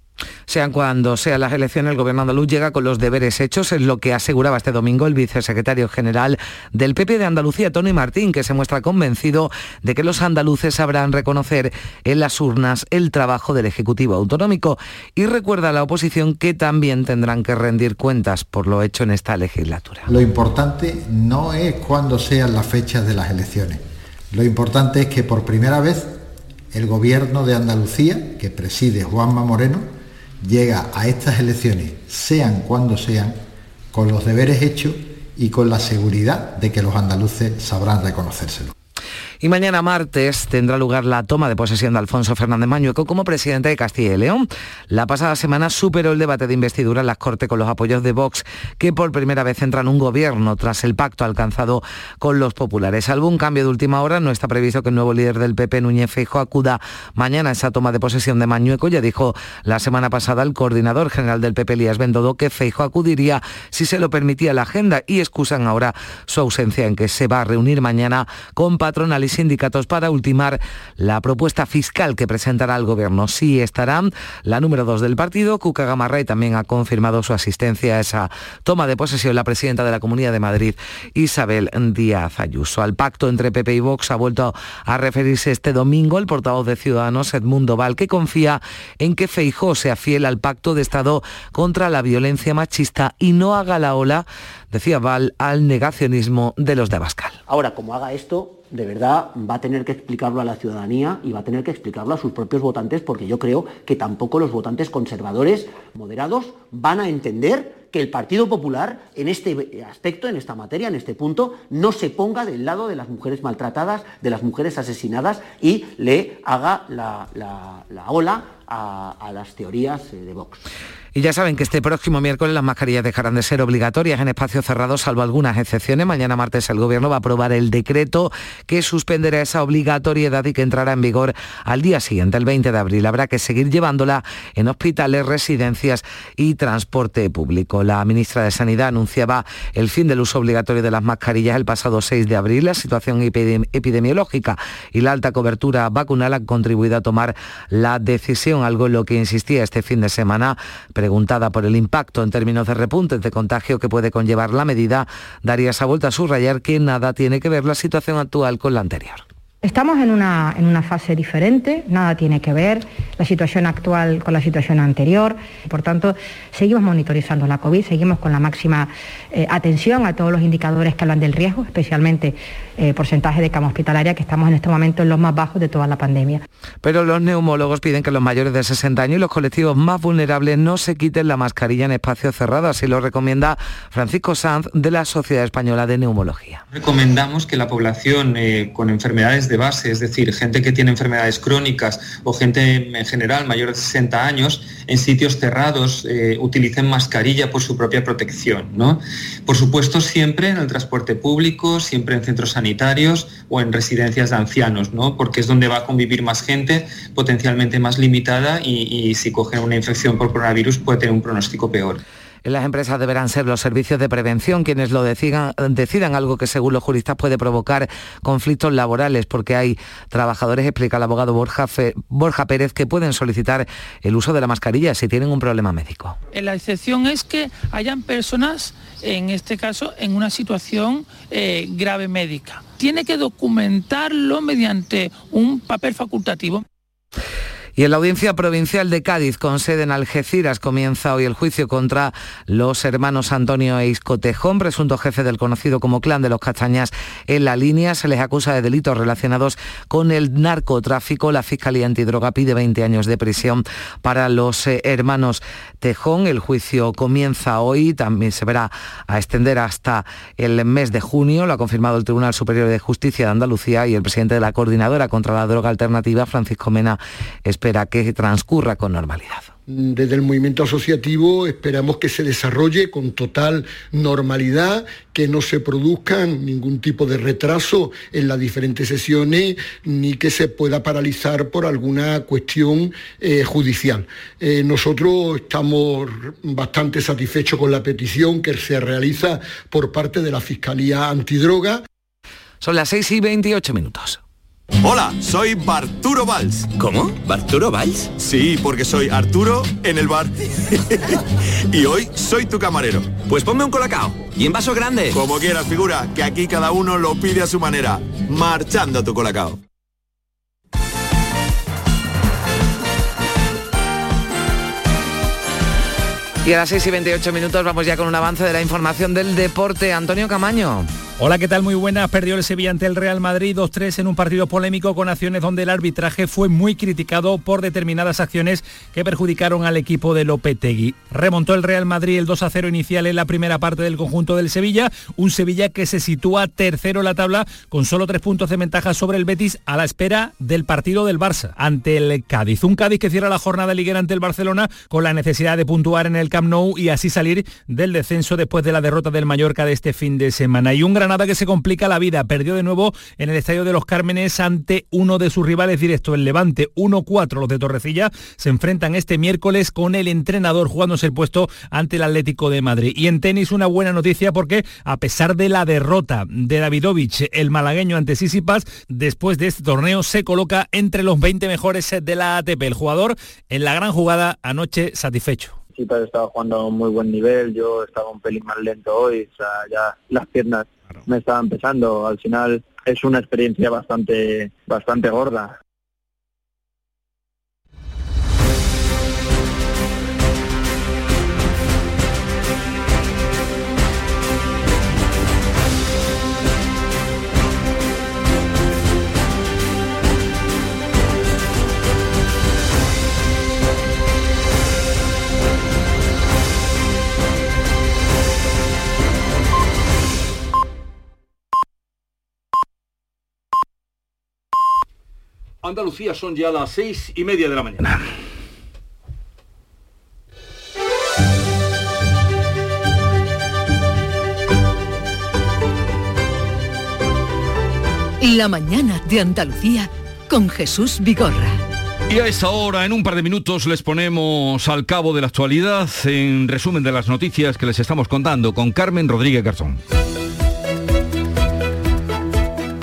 sean cuando sean las elecciones, el gobierno andaluz llega con los deberes hechos, es lo que aseguraba este domingo el vicesecretario general del PP de Andalucía, Tony Martín, que se muestra convencido de que los andaluces sabrán reconocer en las urnas el trabajo del Ejecutivo Autonómico y recuerda a la oposición que también tendrán que rendir cuentas por lo hecho en esta legislatura. Lo importante no es cuándo sean las fechas de las elecciones. Lo importante es que por primera vez el gobierno de Andalucía, que preside Juanma Moreno, llega a estas elecciones, sean cuando sean, con los deberes hechos y con la seguridad de que los andaluces sabrán reconocérselo. Y mañana martes tendrá lugar la toma de posesión de Alfonso Fernández Mañueco como presidente de Castilla y León. La pasada semana superó el debate de investidura en las Cortes con los apoyos de Vox, que por primera vez entra en un gobierno tras el pacto alcanzado con los populares. Salvo un cambio de última hora, no está previsto que el nuevo líder del PP, Núñez Feijóo, acuda mañana a esa toma de posesión de Mañueco. Ya dijo la semana pasada el coordinador general del PP, Elías Bendodo, que Feijóo acudiría si se lo permitía la agenda y excusan ahora su ausencia en que se va a reunir mañana con patronal sindicatos para ultimar la propuesta fiscal que presentará el gobierno. Sí estarán la número dos del partido, Cuca Gamarra, y también ha confirmado su asistencia a esa toma de posesión la presidenta de la Comunidad de Madrid, Isabel Díaz Ayuso. Al pacto entre PP y Vox ha vuelto a referirse este domingo el portavoz de Ciudadanos, Edmundo Val, que confía en que Feijó sea fiel al pacto de Estado contra la violencia machista y no haga la ola, decía Val, al negacionismo de los de Abascal. Ahora, como haga esto, de verdad va a tener que explicarlo a la ciudadanía y va a tener que explicarlo a sus propios votantes porque yo creo que tampoco los votantes conservadores moderados van a entender que el Partido Popular en este aspecto, en esta materia, en este punto, no se ponga del lado de las mujeres maltratadas, de las mujeres asesinadas y le haga la, ola a, a las teorías de Vox. Y ya saben que este próximo miércoles las mascarillas dejarán de ser obligatorias en espacios cerrados, salvo algunas excepciones. Mañana martes el Gobierno va a aprobar el decreto que suspenderá esa obligatoriedad y que entrará en vigor al día siguiente, el 20 de abril. Habrá que seguir llevándola en hospitales, residencias y transporte público. La ministra de Sanidad anunciaba el fin del uso obligatorio de las mascarillas el pasado 6 de abril. La situación epidemiológica y la alta cobertura vacunal han contribuido a tomar la decisión, algo en lo que insistía este fin de semana Preguntada por el impacto en términos de repuntes de contagio que puede conllevar la medida, daría esa vuelta a subrayar que nada tiene que ver la situación actual con la anterior. Estamos en una, en una, fase diferente, nada tiene que ver la situación actual con la situación anterior. Por tanto, seguimos monitorizando la COVID, seguimos con la máxima eh, atención a todos los indicadores que hablan del riesgo, especialmente eh, porcentaje de cama hospitalaria, que estamos en este momento en los más bajos de toda la pandemia. Pero los neumólogos piden que los mayores de 60 años y los colectivos más vulnerables no se quiten la mascarilla en espacios cerrados, así lo recomienda Francisco Sanz de la Sociedad Española de Neumología. Recomendamos que la población eh, con enfermedades de base, es decir, gente que tiene enfermedades crónicas o gente en general mayor de 60 años, en sitios cerrados eh, utilicen mascarilla por su propia protección. ¿no? Por supuesto, siempre en el transporte público, siempre en centros sanitarios o en residencias de ancianos, ¿no? porque es donde va a convivir más gente potencialmente más limitada y, y si cogen una infección por coronavirus puede tener un pronóstico peor. Las empresas deberán ser los servicios de prevención quienes lo decidan, algo que según los juristas puede provocar conflictos laborales porque hay trabajadores, explica el abogado Borja, Pérez, que pueden solicitar el uso de la mascarilla si tienen un problema médico. La excepción es que hayan personas, en este caso, en una situación eh, grave médica. Tiene que documentarlo mediante un papel facultativo. Y en la Audiencia Provincial de Cádiz, con sede en Algeciras, comienza hoy el juicio contra los hermanos Antonio e Isco Tejón, presunto jefe del conocido como Clan de los Castañas en la línea. Se les acusa de delitos relacionados con el narcotráfico. La Fiscalía Antidroga pide 20 años de prisión para los eh, hermanos Tejón. El juicio comienza hoy, también se verá a extender hasta el mes de junio. Lo ha confirmado el Tribunal Superior de Justicia de Andalucía y el presidente de la Coordinadora contra la Droga Alternativa, Francisco Mena, espera espera que transcurra con normalidad. Desde el movimiento asociativo esperamos que se desarrolle con total normalidad, que no se produzca ningún tipo de retraso en las diferentes sesiones, ni que se pueda paralizar por alguna cuestión eh, judicial. Eh, nosotros estamos bastante satisfechos con la petición que se realiza por parte de la Fiscalía Antidroga. Son las 6 y 28 minutos. Hola, soy Barturo Valls. ¿Cómo? ¿Barturo Valls? Sí, porque soy Arturo en el bar. y hoy soy tu camarero. Pues ponme un colacao. Y en vaso grande. Como quieras, figura, que aquí cada uno lo pide a su manera. Marchando tu colacao. Y a las 6 y 28 minutos vamos ya con un avance de la información del deporte. Antonio Camaño. Hola, ¿qué tal? Muy buenas. Perdió el Sevilla ante el Real Madrid 2-3 en un partido polémico con acciones donde el arbitraje fue muy criticado por determinadas acciones que perjudicaron al equipo de Lopetegui. Remontó el Real Madrid el 2-0 inicial en la primera parte del conjunto del Sevilla, un Sevilla que se sitúa tercero en la tabla con solo tres puntos de ventaja sobre el Betis a la espera del partido del Barça ante el Cádiz. Un Cádiz que cierra la jornada liguera ante el Barcelona con la necesidad de puntuar en el Camp Nou y así salir del descenso después de la derrota del Mallorca de este fin de semana. Y un Granada que se complica la vida. Perdió de nuevo en el Estadio de los Cármenes ante uno de sus rivales directos, el Levante 1-4. Los de Torrecilla se enfrentan este miércoles con el entrenador jugándose el puesto ante el Atlético de Madrid. Y en tenis una buena noticia porque a pesar de la derrota de Davidovich, el malagueño ante Sisipas, después de este torneo se coloca entre los 20 mejores de la ATP. El jugador en la gran jugada anoche satisfecho. Estaba jugando a un muy buen nivel, yo estaba un pelín más lento hoy, o sea, las piernas me estaban empezando. Al final es una experiencia bastante, bastante gorda. Andalucía son ya las seis y media de la mañana. La mañana de Andalucía con Jesús Vigorra. Y a esta hora, en un par de minutos, les ponemos al cabo de la actualidad en resumen de las noticias que les estamos contando con Carmen Rodríguez Garzón.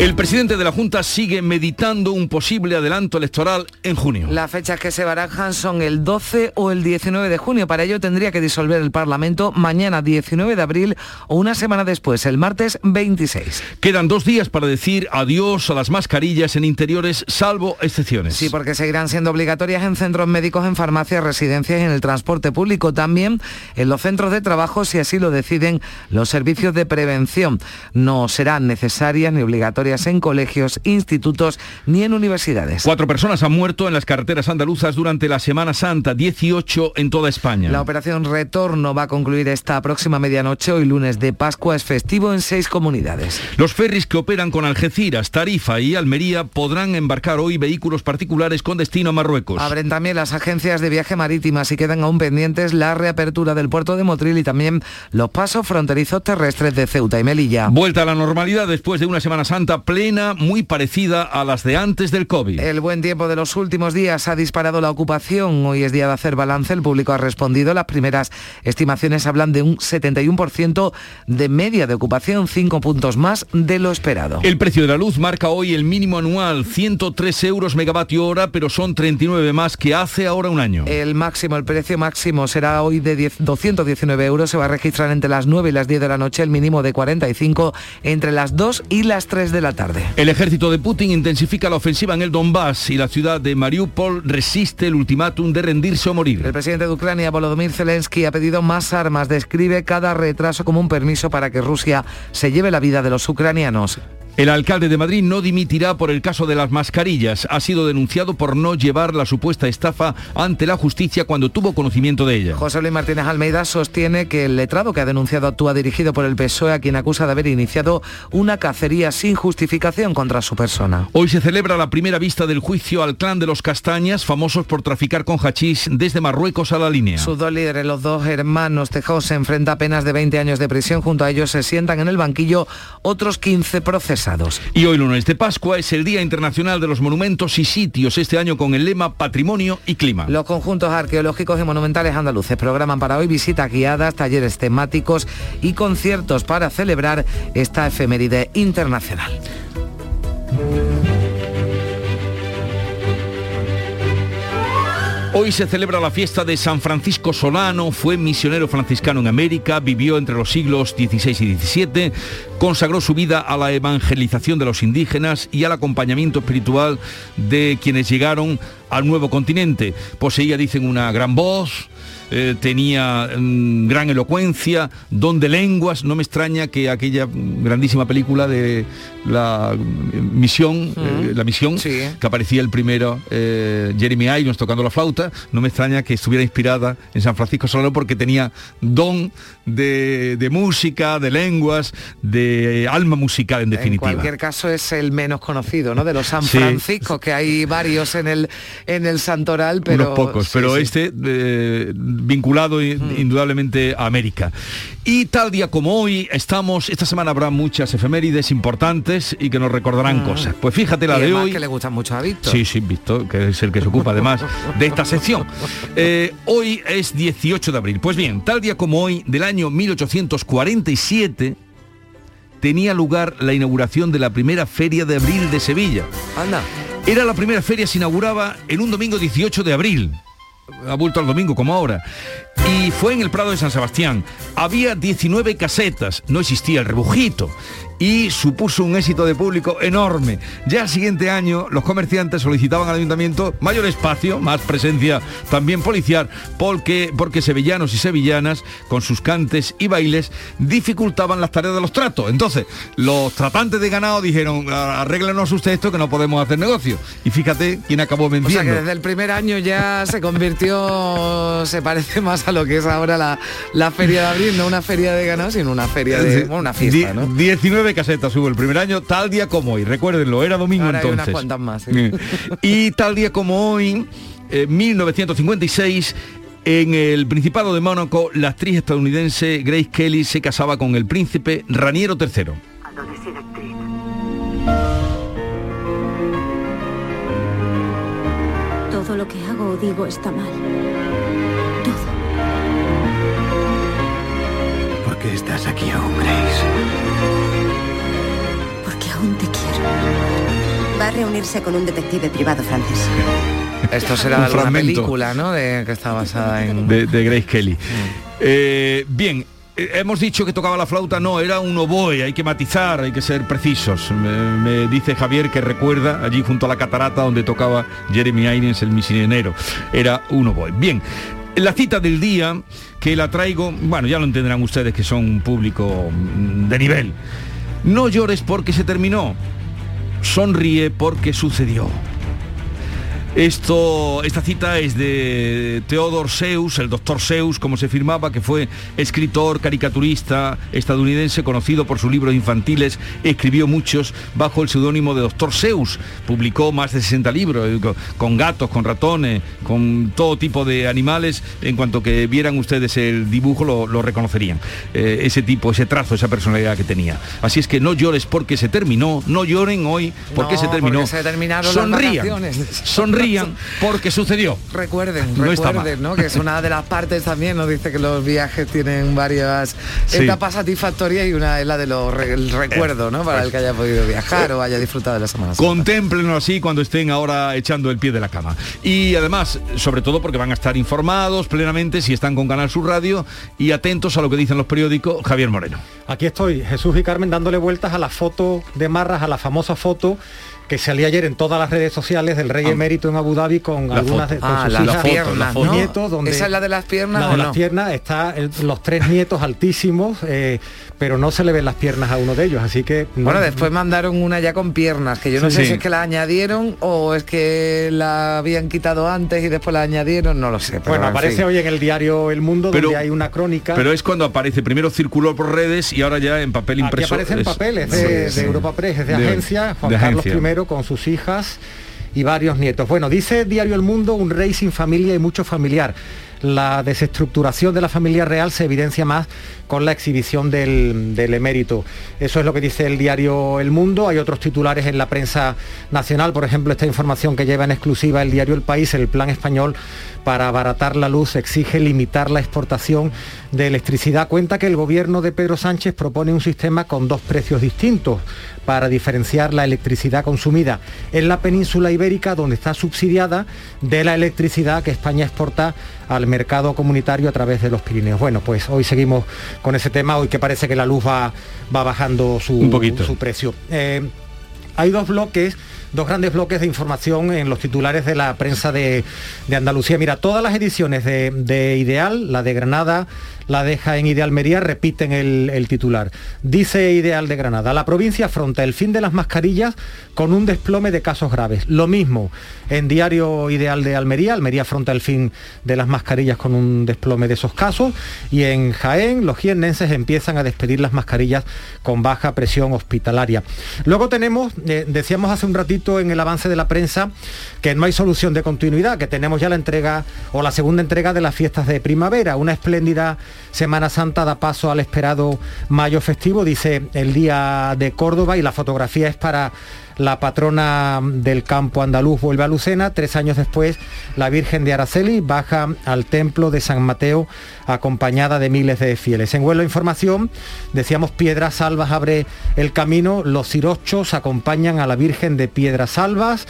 El presidente de la Junta sigue meditando un posible adelanto electoral en junio. Las fechas que se barajan son el 12 o el 19 de junio. Para ello tendría que disolver el Parlamento mañana 19 de abril o una semana después, el martes 26. Quedan dos días para decir adiós a las mascarillas en interiores, salvo excepciones. Sí, porque seguirán siendo obligatorias en centros médicos, en farmacias, residencias y en el transporte público. También en los centros de trabajo, si así lo deciden los servicios de prevención. No serán necesarias ni obligatorias en colegios, institutos ni en universidades. Cuatro personas han muerto en las carreteras andaluzas durante la Semana Santa, 18 en toda España. La operación Retorno va a concluir esta próxima medianoche. Hoy lunes de Pascua es festivo en seis comunidades. Los ferries que operan con Algeciras, Tarifa y Almería podrán embarcar hoy vehículos particulares con destino a Marruecos. Abren también las agencias de viaje marítimas y quedan aún pendientes la reapertura del puerto de Motril y también los pasos fronterizos terrestres de Ceuta y Melilla. Vuelta a la normalidad después de una Semana Santa plena muy parecida a las de antes del COVID. El buen tiempo de los últimos días ha disparado la ocupación. Hoy es día de hacer balance. El público ha respondido. Las primeras estimaciones hablan de un 71% de media de ocupación, 5 puntos más de lo esperado. El precio de la luz marca hoy el mínimo anual, 103 euros megavatio hora, pero son 39 más que hace ahora un año. El máximo, el precio máximo será hoy de 10, 219 euros. Se va a registrar entre las 9 y las 10 de la noche, el mínimo de 45 entre las 2 y las 3 de la tarde. El ejército de Putin intensifica la ofensiva en el Donbass y la ciudad de Mariupol resiste el ultimátum de rendirse o morir. El presidente de Ucrania, Volodymyr Zelensky, ha pedido más armas. Describe cada retraso como un permiso para que Rusia se lleve la vida de los ucranianos. El alcalde de Madrid no dimitirá por el caso de las mascarillas. Ha sido denunciado por no llevar la supuesta estafa ante la justicia cuando tuvo conocimiento de ella. José Luis Martínez Almeida sostiene que el letrado que ha denunciado actúa dirigido por el PSOE, a quien acusa de haber iniciado una cacería sin justificación contra su persona. Hoy se celebra la primera vista del juicio al clan de los Castañas, famosos por traficar con hachís desde Marruecos a la línea. Sus dos líderes, los dos hermanos Tejados, se enfrenta a penas de 20 años de prisión. Junto a ellos se sientan en el banquillo otros 15 procesos. Y hoy lunes de Pascua es el Día Internacional de los Monumentos y Sitios, este año con el lema Patrimonio y Clima. Los conjuntos arqueológicos y monumentales andaluces programan para hoy visitas guiadas, talleres temáticos y conciertos para celebrar esta efeméride internacional. Hoy se celebra la fiesta de San Francisco Solano, fue misionero franciscano en América, vivió entre los siglos XVI y XVII, consagró su vida a la evangelización de los indígenas y al acompañamiento espiritual de quienes llegaron al nuevo continente. Poseía, dicen, una gran voz, eh, tenía mm, gran elocuencia, don de lenguas, no me extraña que aquella grandísima película de la mm, misión, eh, la misión, que aparecía el primero, eh, Jeremy Irons tocando la flauta, no me extraña que estuviera inspirada en San Francisco Solano porque tenía don de, de música, de lenguas, de alma musical en definitiva. En cualquier caso es el menos conocido, ¿no? De los San Francisco, que hay varios en el en el Santoral, pero unos pocos, pero este eh, vinculado Mm. indudablemente a América. Y tal día como hoy estamos, esta semana habrá muchas efemérides importantes y que nos recordarán cosas. Pues fíjate la. Y de hoy. que le gustan mucho a Víctor. Sí, sí, Víctor, que es el que se ocupa además de esta sección. Eh, hoy es 18 de abril. Pues bien, tal día como hoy, del año 1847, tenía lugar la inauguración de la primera feria de abril de Sevilla. Anda. Era la primera feria, se inauguraba en un domingo 18 de abril. Ha vuelto al domingo como ahora. Y fue en el Prado de San Sebastián. Había 19 casetas, no existía el rebujito. Y supuso un éxito de público enorme. Ya el siguiente año los comerciantes solicitaban al ayuntamiento mayor espacio, más presencia también policial, porque, porque sevillanos y sevillanas, con sus cantes y bailes, dificultaban las tareas de los tratos. Entonces, los tratantes de ganado dijeron, arréglenos usted esto que no podemos hacer negocio. Y fíjate quién acabó O sea venciendo. que desde el primer año ya se convirtió, se parece más a lo que es ahora la, la feria de abril, no una feria de ganado, sino una feria de bueno, una fiesta, Die- ¿no? 19 casetas hubo el primer año, tal día como hoy. Recuérdenlo, era domingo Ahora hay entonces. unas cuantas más. sí. Eh, Y tal día como hoy, eh, 1956, en el Principado de Mónaco, la actriz estadounidense Grace Kelly se casaba con el príncipe Raniero III. Todo lo que hago o digo está mal. ¿Por qué estás aquí aún, Grace? Va a reunirse con un detective privado francés. Esto será Un alguna fragmento. película, ¿no? De, que está basada en... de, de Grace Kelly. Eh, bien, eh, hemos dicho que tocaba la flauta, no, era un oboe, hay que matizar, hay que ser precisos. Me, me dice Javier que recuerda allí junto a la catarata donde tocaba Jeremy Irons, el misionero. Era un oboe. Bien, la cita del día que la traigo, bueno, ya lo entenderán ustedes que son un público mm, de nivel. No llores porque se terminó, sonríe porque sucedió. Esto, esta cita es de Theodore Seuss, el doctor Seuss, como se firmaba, que fue escritor, caricaturista estadounidense, conocido por sus libros infantiles, escribió muchos bajo el seudónimo de doctor Seuss, publicó más de 60 libros, eh, co- con gatos, con ratones, con todo tipo de animales, en cuanto que vieran ustedes el dibujo lo, lo reconocerían, Eh, ese tipo, ese trazo, esa personalidad que tenía. Así es que no llores porque se terminó, no lloren hoy porque No, se terminó. porque se terminaron las Sonrían, porque sucedió. Recuerden, No está recuerden, ¿no? Que es una de las partes también, nos dice que los viajes tienen varias Sí. etapas satisfactorias y una es la de los re- el recuerdo, ¿no? Para el que haya podido viajar o haya disfrutado de la Semana. Contémplenlo así cuando estén ahora echando el pie de la cama. Y además, sobre todo porque van a estar informados plenamente si están con Canal Sur Radio y atentos a lo que dicen los periódicos. Javier Moreno. Aquí estoy, Jesús y Carmen, dándole vueltas a la foto de Marras, a la famosa foto que salía ayer en todas las redes sociales del rey emérito en Abu Dhabi con La algunas de con Ah, sus las hijas ¿no? nietos donde ¿Esa es la de las piernas la o de no? las piernas está el- los tres nietos altísimos eh, pero no se le ven las piernas a uno de ellos así que no- Bueno, después mandaron una ya con piernas, que yo no Sí, sé sí. si es que la añadieron o es que la habían quitado antes y después la añadieron, no lo sé. pero bueno en aparece fin. hoy en el diario El Mundo Pero- donde hay una crónica Pero es cuando aparece, primero circuló por redes y ahora ya en papel Aquí impreso. aparecen es- papeles de, Sí, de. Europa Press, es de, De- agencia, Juan de Carlos agencia. Con sus hijas y varios nietos. Bueno, dice Diario El Mundo, un rey sin familia y mucho familiar. La desestructuración de la familia real se evidencia más con la exhibición del, del emérito. Eso es lo que dice el diario El Mundo. Hay otros titulares en la prensa nacional, por ejemplo, esta información que lleva en exclusiva el diario El País, el plan español para abaratar la luz exige limitar la exportación de electricidad. Cuenta que el gobierno de Pedro Sánchez propone un sistema con dos precios distintos para diferenciar la electricidad consumida en la península ibérica, donde está subsidiada, de la electricidad que España exporta al mercado comunitario a través de los Pirineos. Bueno, pues hoy seguimos con ese tema, hoy que parece que la luz va, va bajando su, Un poquito. su precio. Eh, hay dos bloques dos grandes bloques de información en los titulares de la prensa de, Andalucía. Mira, todas las ediciones de, de Ideal, la de Granada, la deja en Ideal Almería, repiten el, titular. Dice Ideal de Granada, la provincia afronta el fin de las mascarillas con un desplome de casos graves. Lo mismo en Diario Ideal de Almería, Almería afronta el fin de las mascarillas con un desplome de esos casos y en Jaén los jiennenses empiezan a despedir las mascarillas con baja presión hospitalaria. Luego tenemos, eh, decíamos hace un ratito en el avance de la prensa, que no hay solución de continuidad, que tenemos ya la entrega o la segunda entrega de las fiestas de primavera, una espléndida Semana Santa da paso al esperado mayo festivo, dice el Día de Córdoba y la fotografía es para la patrona del campo andaluz vuelve a Lucena. Tres años después, la Virgen de Araceli baja al templo de San Mateo acompañada de miles de fieles. En vuelo información, decíamos Piedras Salvas abre el camino. Los cirochos acompañan a la Virgen de Piedras Salvas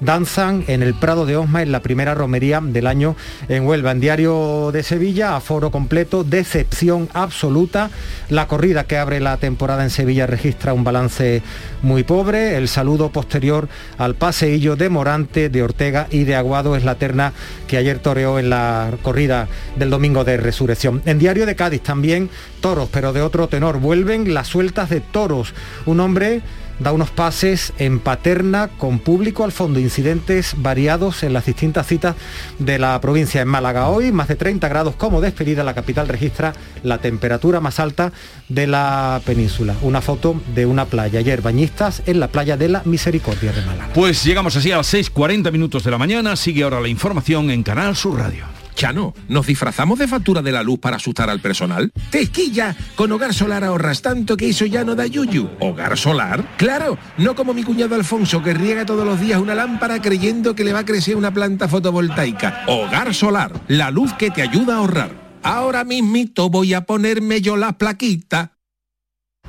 danzan en el Prado de Osma en la primera romería del año en Huelva. En Diario de Sevilla, aforo completo, decepción absoluta. La corrida que abre la temporada en Sevilla registra un balance muy pobre. El saludo posterior al paseillo de Morante, de Ortega y de Aguado es la terna que ayer toreó en la corrida del domingo de resurrección. En Diario de Cádiz también toros, pero de otro tenor. Vuelven las sueltas de toros. Un hombre da unos pases en paterna con público al fondo, incidentes variados en las distintas citas de la provincia. En Málaga hoy, más de 30 grados como despedida, la capital registra la temperatura más alta de la península. Una foto de una playa. Ayer bañistas en la playa de la Misericordia de Málaga. Pues llegamos así a las 6.40 minutos de la mañana. Sigue ahora la información en Canal Sur Radio. Chano, ¿nos disfrazamos de factura de la luz para asustar al personal? ¡Tequilla! Con Hogar Solar ahorras tanto que eso ya no da yuyu. ¿Hogar Solar? ¡Claro! No como mi cuñado Alfonso que riega todos los días una lámpara creyendo que le va a crecer una planta fotovoltaica. Hogar Solar, la luz que te ayuda a ahorrar. Ahora mismito voy a ponerme yo la plaquita.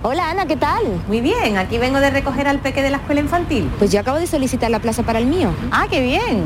Hola Ana, ¿qué tal? Muy bien, aquí vengo de recoger al peque de la escuela infantil. Pues yo acabo de solicitar la plaza para el mío. Ah, qué bien.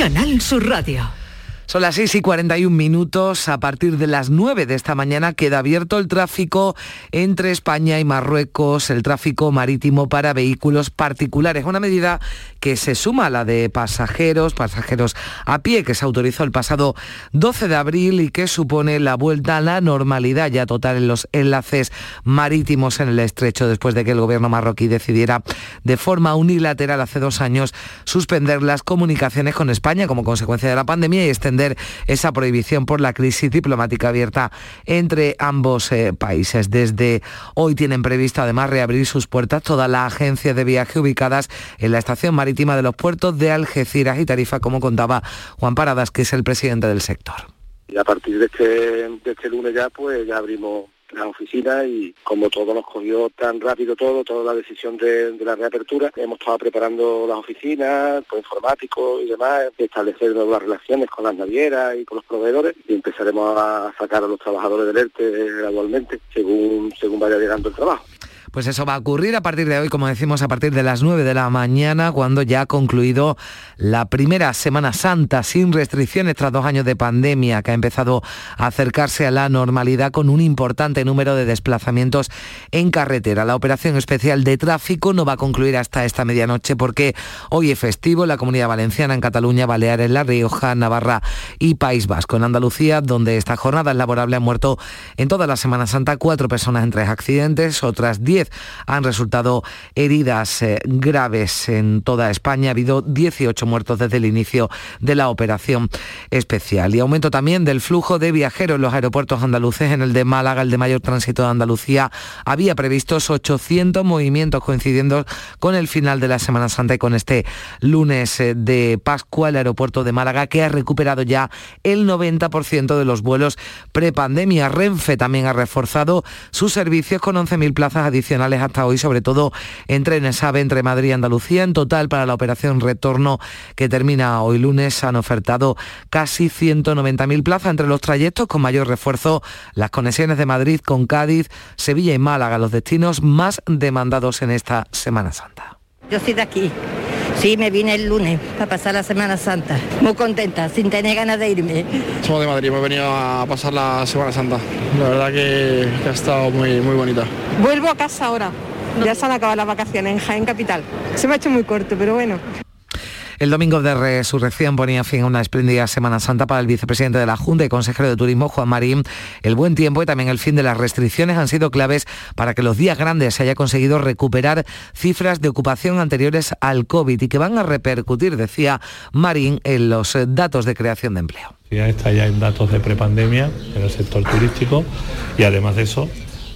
Canal Sur Radio. Son las 6 y 41 minutos. A partir de las 9 de esta mañana queda abierto el tráfico entre España y Marruecos, el tráfico marítimo para vehículos particulares. Una medida que se suma a la de pasajeros, pasajeros a pie, que se autorizó el pasado 12 de abril y que supone la vuelta a la normalidad ya total en los enlaces marítimos en el estrecho, después de que el gobierno marroquí decidiera de forma unilateral hace dos años suspender las comunicaciones con España como consecuencia de la pandemia y extender esa prohibición por la crisis diplomática abierta entre ambos eh, países. Desde hoy tienen previsto además reabrir sus puertas todas las agencias de viaje ubicadas en la estación marítima de los puertos de Algeciras y Tarifa, como contaba Juan Paradas, que es el presidente del sector. Y a partir de este, de este lunes ya, pues ya abrimos la oficina y como todo nos cogió tan rápido todo, toda la decisión de, la reapertura, hemos estado preparando las oficinas, con informáticos y demás, establecer nuevas relaciones con las navieras y con los proveedores y empezaremos a sacar a los trabajadores del ERTE gradualmente según, según vaya llegando el trabajo. Pues eso va a ocurrir a partir de hoy, como decimos, a partir de las 9 de la mañana, cuando ya ha concluido la primera Semana Santa sin restricciones tras dos años de pandemia, que ha empezado a acercarse a la normalidad con un importante número de desplazamientos en carretera. La operación especial de tráfico no va a concluir hasta esta medianoche porque hoy es festivo en la Comunidad Valenciana, en Cataluña, Baleares, La Rioja, Navarra y País Vasco. En Andalucía, donde esta jornada es laborable, han muerto en toda la Semana Santa cuatro personas en tres accidentes, otras diez 10 han resultado heridas eh, graves en toda España. Ha habido 18 muertos desde el inicio de la operación especial. Y aumento también del flujo de viajeros en los aeropuertos andaluces. En el de Málaga, el de mayor tránsito de Andalucía, había previstos 800 movimientos coincidiendo con el final de la Semana Santa y con este lunes eh, de Pascua, el aeropuerto de Málaga, que ha recuperado ya el 90% de los vuelos prepandemia. Renfe también ha reforzado sus servicios con 11.000 plazas adicionales hasta hoy, sobre todo en trenes AVE entre Madrid y Andalucía. En total, para la operación retorno que termina hoy lunes, han ofertado casi 190.000 plazas entre los trayectos con mayor refuerzo, las conexiones de Madrid con Cádiz, Sevilla y Málaga, los destinos más demandados en esta Semana Santa. Yo soy de aquí. Sí, me vine el lunes para pasar la Semana Santa. Muy contenta, sin tener ganas de irme. Somos de Madrid, hemos venido a pasar la Semana Santa. La verdad que, que ha estado muy, muy bonita. Vuelvo a casa ahora. Ya se han acabado las vacaciones en Jaén Capital. Se me ha hecho muy corto, pero bueno. El domingo de resurrección ponía fin a una espléndida Semana Santa para el vicepresidente de la Junta y consejero de Turismo, Juan Marín. El buen tiempo y también el fin de las restricciones han sido claves para que los días grandes se haya conseguido recuperar cifras de ocupación anteriores al COVID y que van a repercutir, decía Marín, en los datos de creación de empleo. Ya está ya en datos de prepandemia en el sector turístico y además de eso,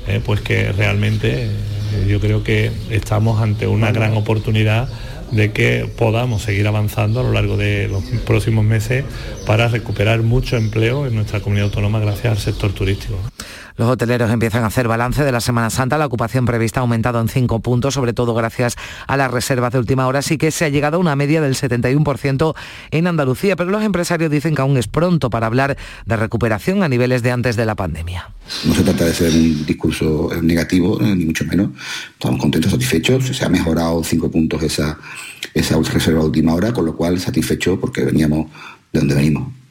eh, pues que realmente eh, yo creo que estamos ante una gran oportunidad de que podamos seguir avanzando a lo largo de los próximos meses para recuperar mucho empleo en nuestra comunidad autónoma gracias al sector turístico. Los hoteleros empiezan a hacer balance de la Semana Santa. La ocupación prevista ha aumentado en cinco puntos, sobre todo gracias a las reservas de última hora. Sí que se ha llegado a una media del 71% en Andalucía, pero los empresarios dicen que aún es pronto para hablar de recuperación a niveles de antes de la pandemia. No se trata de ser un discurso negativo, eh, ni mucho menos. Estamos contentos, satisfechos. Se ha mejorado cinco puntos esa, esa reserva de última hora, con lo cual satisfecho porque veníamos de donde venimos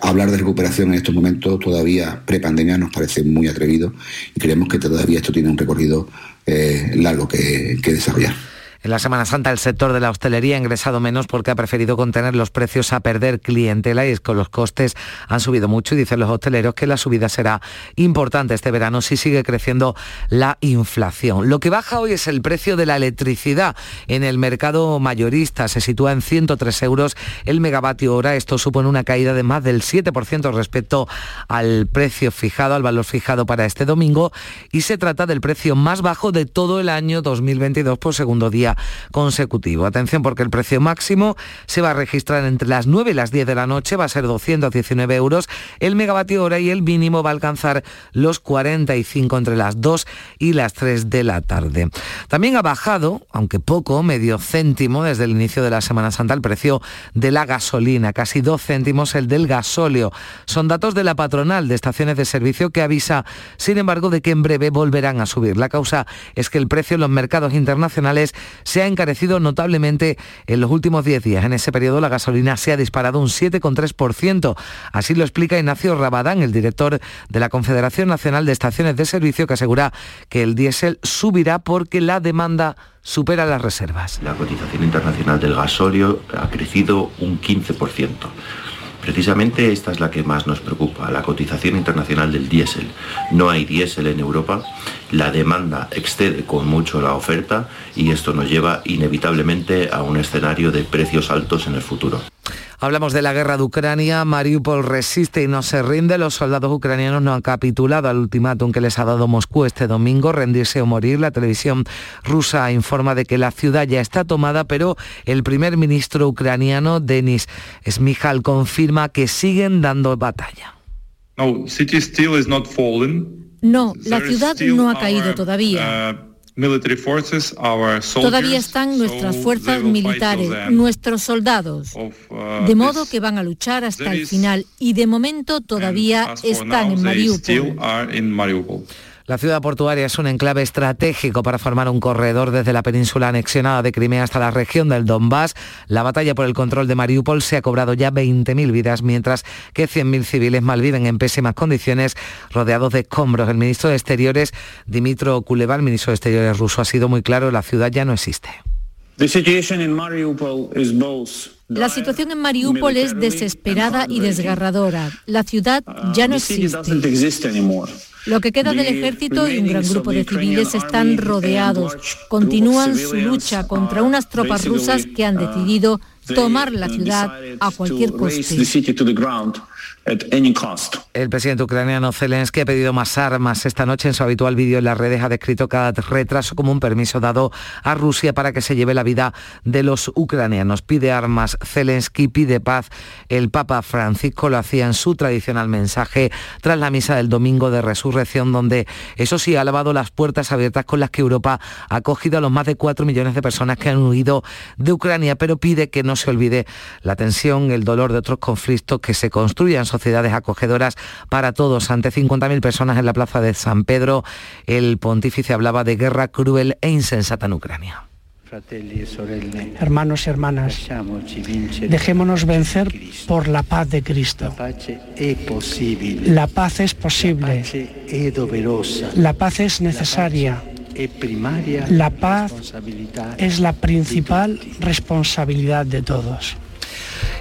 hablar de recuperación en estos momentos todavía pre-pandemia nos parece muy atrevido y creemos que todavía esto tiene un recorrido eh, largo que, que desarrollar. En la Semana Santa el sector de la hostelería ha ingresado menos porque ha preferido contener los precios a perder clientela y es que los costes han subido mucho y dicen los hosteleros que la subida será importante este verano si sigue creciendo la inflación. Lo que baja hoy es el precio de la electricidad en el mercado mayorista. Se sitúa en 103 euros el megavatio hora. Esto supone una caída de más del 7% respecto al precio fijado, al valor fijado para este domingo y se trata del precio más bajo de todo el año 2022 por segundo día consecutivo. Atención porque el precio máximo se va a registrar entre las 9 y las 10 de la noche, va a ser 219 euros el megavatio hora y el mínimo va a alcanzar los 45 entre las 2 y las 3 de la tarde. También ha bajado, aunque poco, medio céntimo desde el inicio de la Semana Santa el precio de la gasolina, casi 2 céntimos el del gasóleo. Son datos de la patronal de estaciones de servicio que avisa, sin embargo, de que en breve volverán a subir. La causa es que el precio en los mercados internacionales se ha encarecido notablemente en los últimos 10 días. En ese periodo la gasolina se ha disparado un 7,3%. Así lo explica Ignacio Rabadán, el director de la Confederación Nacional de Estaciones de Servicio, que asegura que el diésel subirá porque la demanda supera las reservas. La cotización internacional del gasóleo ha crecido un 15%. Precisamente esta es la que más nos preocupa, la cotización internacional del diésel. No hay diésel en Europa, la demanda excede con mucho la oferta y esto nos lleva inevitablemente a un escenario de precios altos en el futuro. Hablamos de la guerra de Ucrania. Mariupol resiste y no se rinde. Los soldados ucranianos no han capitulado al ultimátum que les ha dado Moscú este domingo, rendirse o morir. La televisión rusa informa de que la ciudad ya está tomada, pero el primer ministro ucraniano, Denis Smihal, confirma que siguen dando batalla. No, la ciudad no ha caído todavía. Todavía están nuestras fuerzas militares, nuestros soldados, uh, de modo que van a luchar hasta el final. Y de momento todavía están en Mariupol. La ciudad portuaria es un enclave estratégico para formar un corredor desde la península anexionada de Crimea hasta la región del Donbass. La batalla por el control de Mariupol se ha cobrado ya 20.000 vidas, mientras que 100.000 civiles malviven en pésimas condiciones, rodeados de escombros. El ministro de Exteriores, Dimitro Kuleva, el ministro de Exteriores ruso, ha sido muy claro, la ciudad ya no existe. La situación en Mariupol es desesperada y desgarradora. La ciudad ya no existe. Lo que queda del ejército y un gran grupo de civiles están rodeados. Continúan su lucha contra unas tropas rusas que han decidido tomar la ciudad a cualquier coste. El presidente ucraniano Zelensky ha pedido más armas. Esta noche en su habitual vídeo en las redes ha descrito cada retraso como un permiso dado a Rusia para que se lleve la vida de los ucranianos. Pide armas Zelensky, pide paz. El Papa Francisco lo hacía en su tradicional mensaje tras la misa del domingo de resurrección, donde eso sí ha lavado las puertas abiertas con las que Europa ha acogido a los más de 4 millones de personas que han huido de Ucrania, pero pide que no se olvide la tensión, el dolor de otros conflictos que se construyan sociedades acogedoras para todos. Ante 50.000 personas en la plaza de San Pedro, el pontífice hablaba de guerra cruel e insensata en Ucrania. Hermanos y hermanas, dejémonos vencer por la paz de Cristo. La paz es posible. La paz es necesaria. La paz es la principal responsabilidad de todos.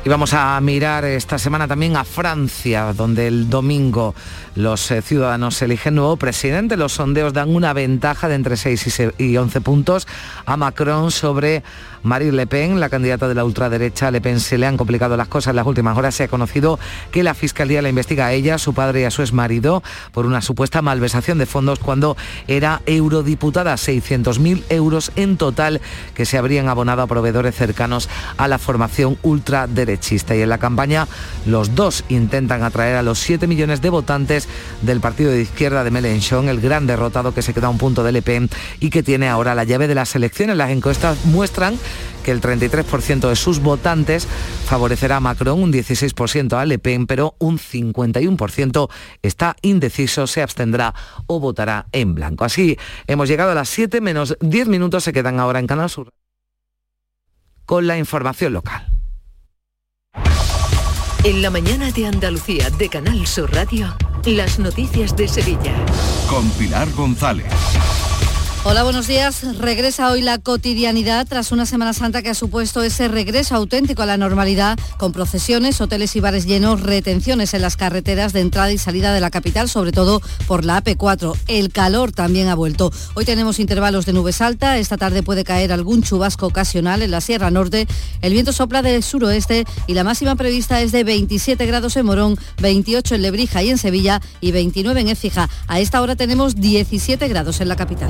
Y vamos a mirar esta semana también a Francia, donde el domingo los eh, ciudadanos eligen nuevo presidente. Los sondeos dan una ventaja de entre 6 y 11 puntos a Macron sobre Marine Le Pen, la candidata de la ultraderecha. Le Pen se le han complicado las cosas en las últimas horas. Se ha conocido que la Fiscalía la investiga a ella, su padre y a su exmarido por una supuesta malversación de fondos cuando era eurodiputada. 600.000 euros en total que se habrían abonado a proveedores cercanos a la formación ultraderechista. Y en la campaña los dos intentan atraer a los 7 millones de votantes del partido de izquierda de Mélenchon, el gran derrotado que se queda a un punto de Le Pen y que tiene ahora la llave de las elecciones. Las encuestas muestran que el 33% de sus votantes favorecerá a Macron, un 16% a Le Pen, pero un 51% está indeciso, se abstendrá o votará en blanco. Así hemos llegado a las 7 menos 10 minutos, se quedan ahora en Canal Sur con la información local. En la mañana de Andalucía de Canal Sur Radio, las noticias de Sevilla. Con Pilar González. Hola, buenos días. Regresa hoy la cotidianidad tras una Semana Santa que ha supuesto ese regreso auténtico a la normalidad con procesiones, hoteles y bares llenos, retenciones en las carreteras de entrada y salida de la capital, sobre todo por la AP4. El calor también ha vuelto. Hoy tenemos intervalos de nubes alta, esta tarde puede caer algún chubasco ocasional en la Sierra Norte. El viento sopla del suroeste y la máxima prevista es de 27 grados en Morón, 28 en Lebrija y en Sevilla y 29 en Écija. A esta hora tenemos 17 grados en la capital.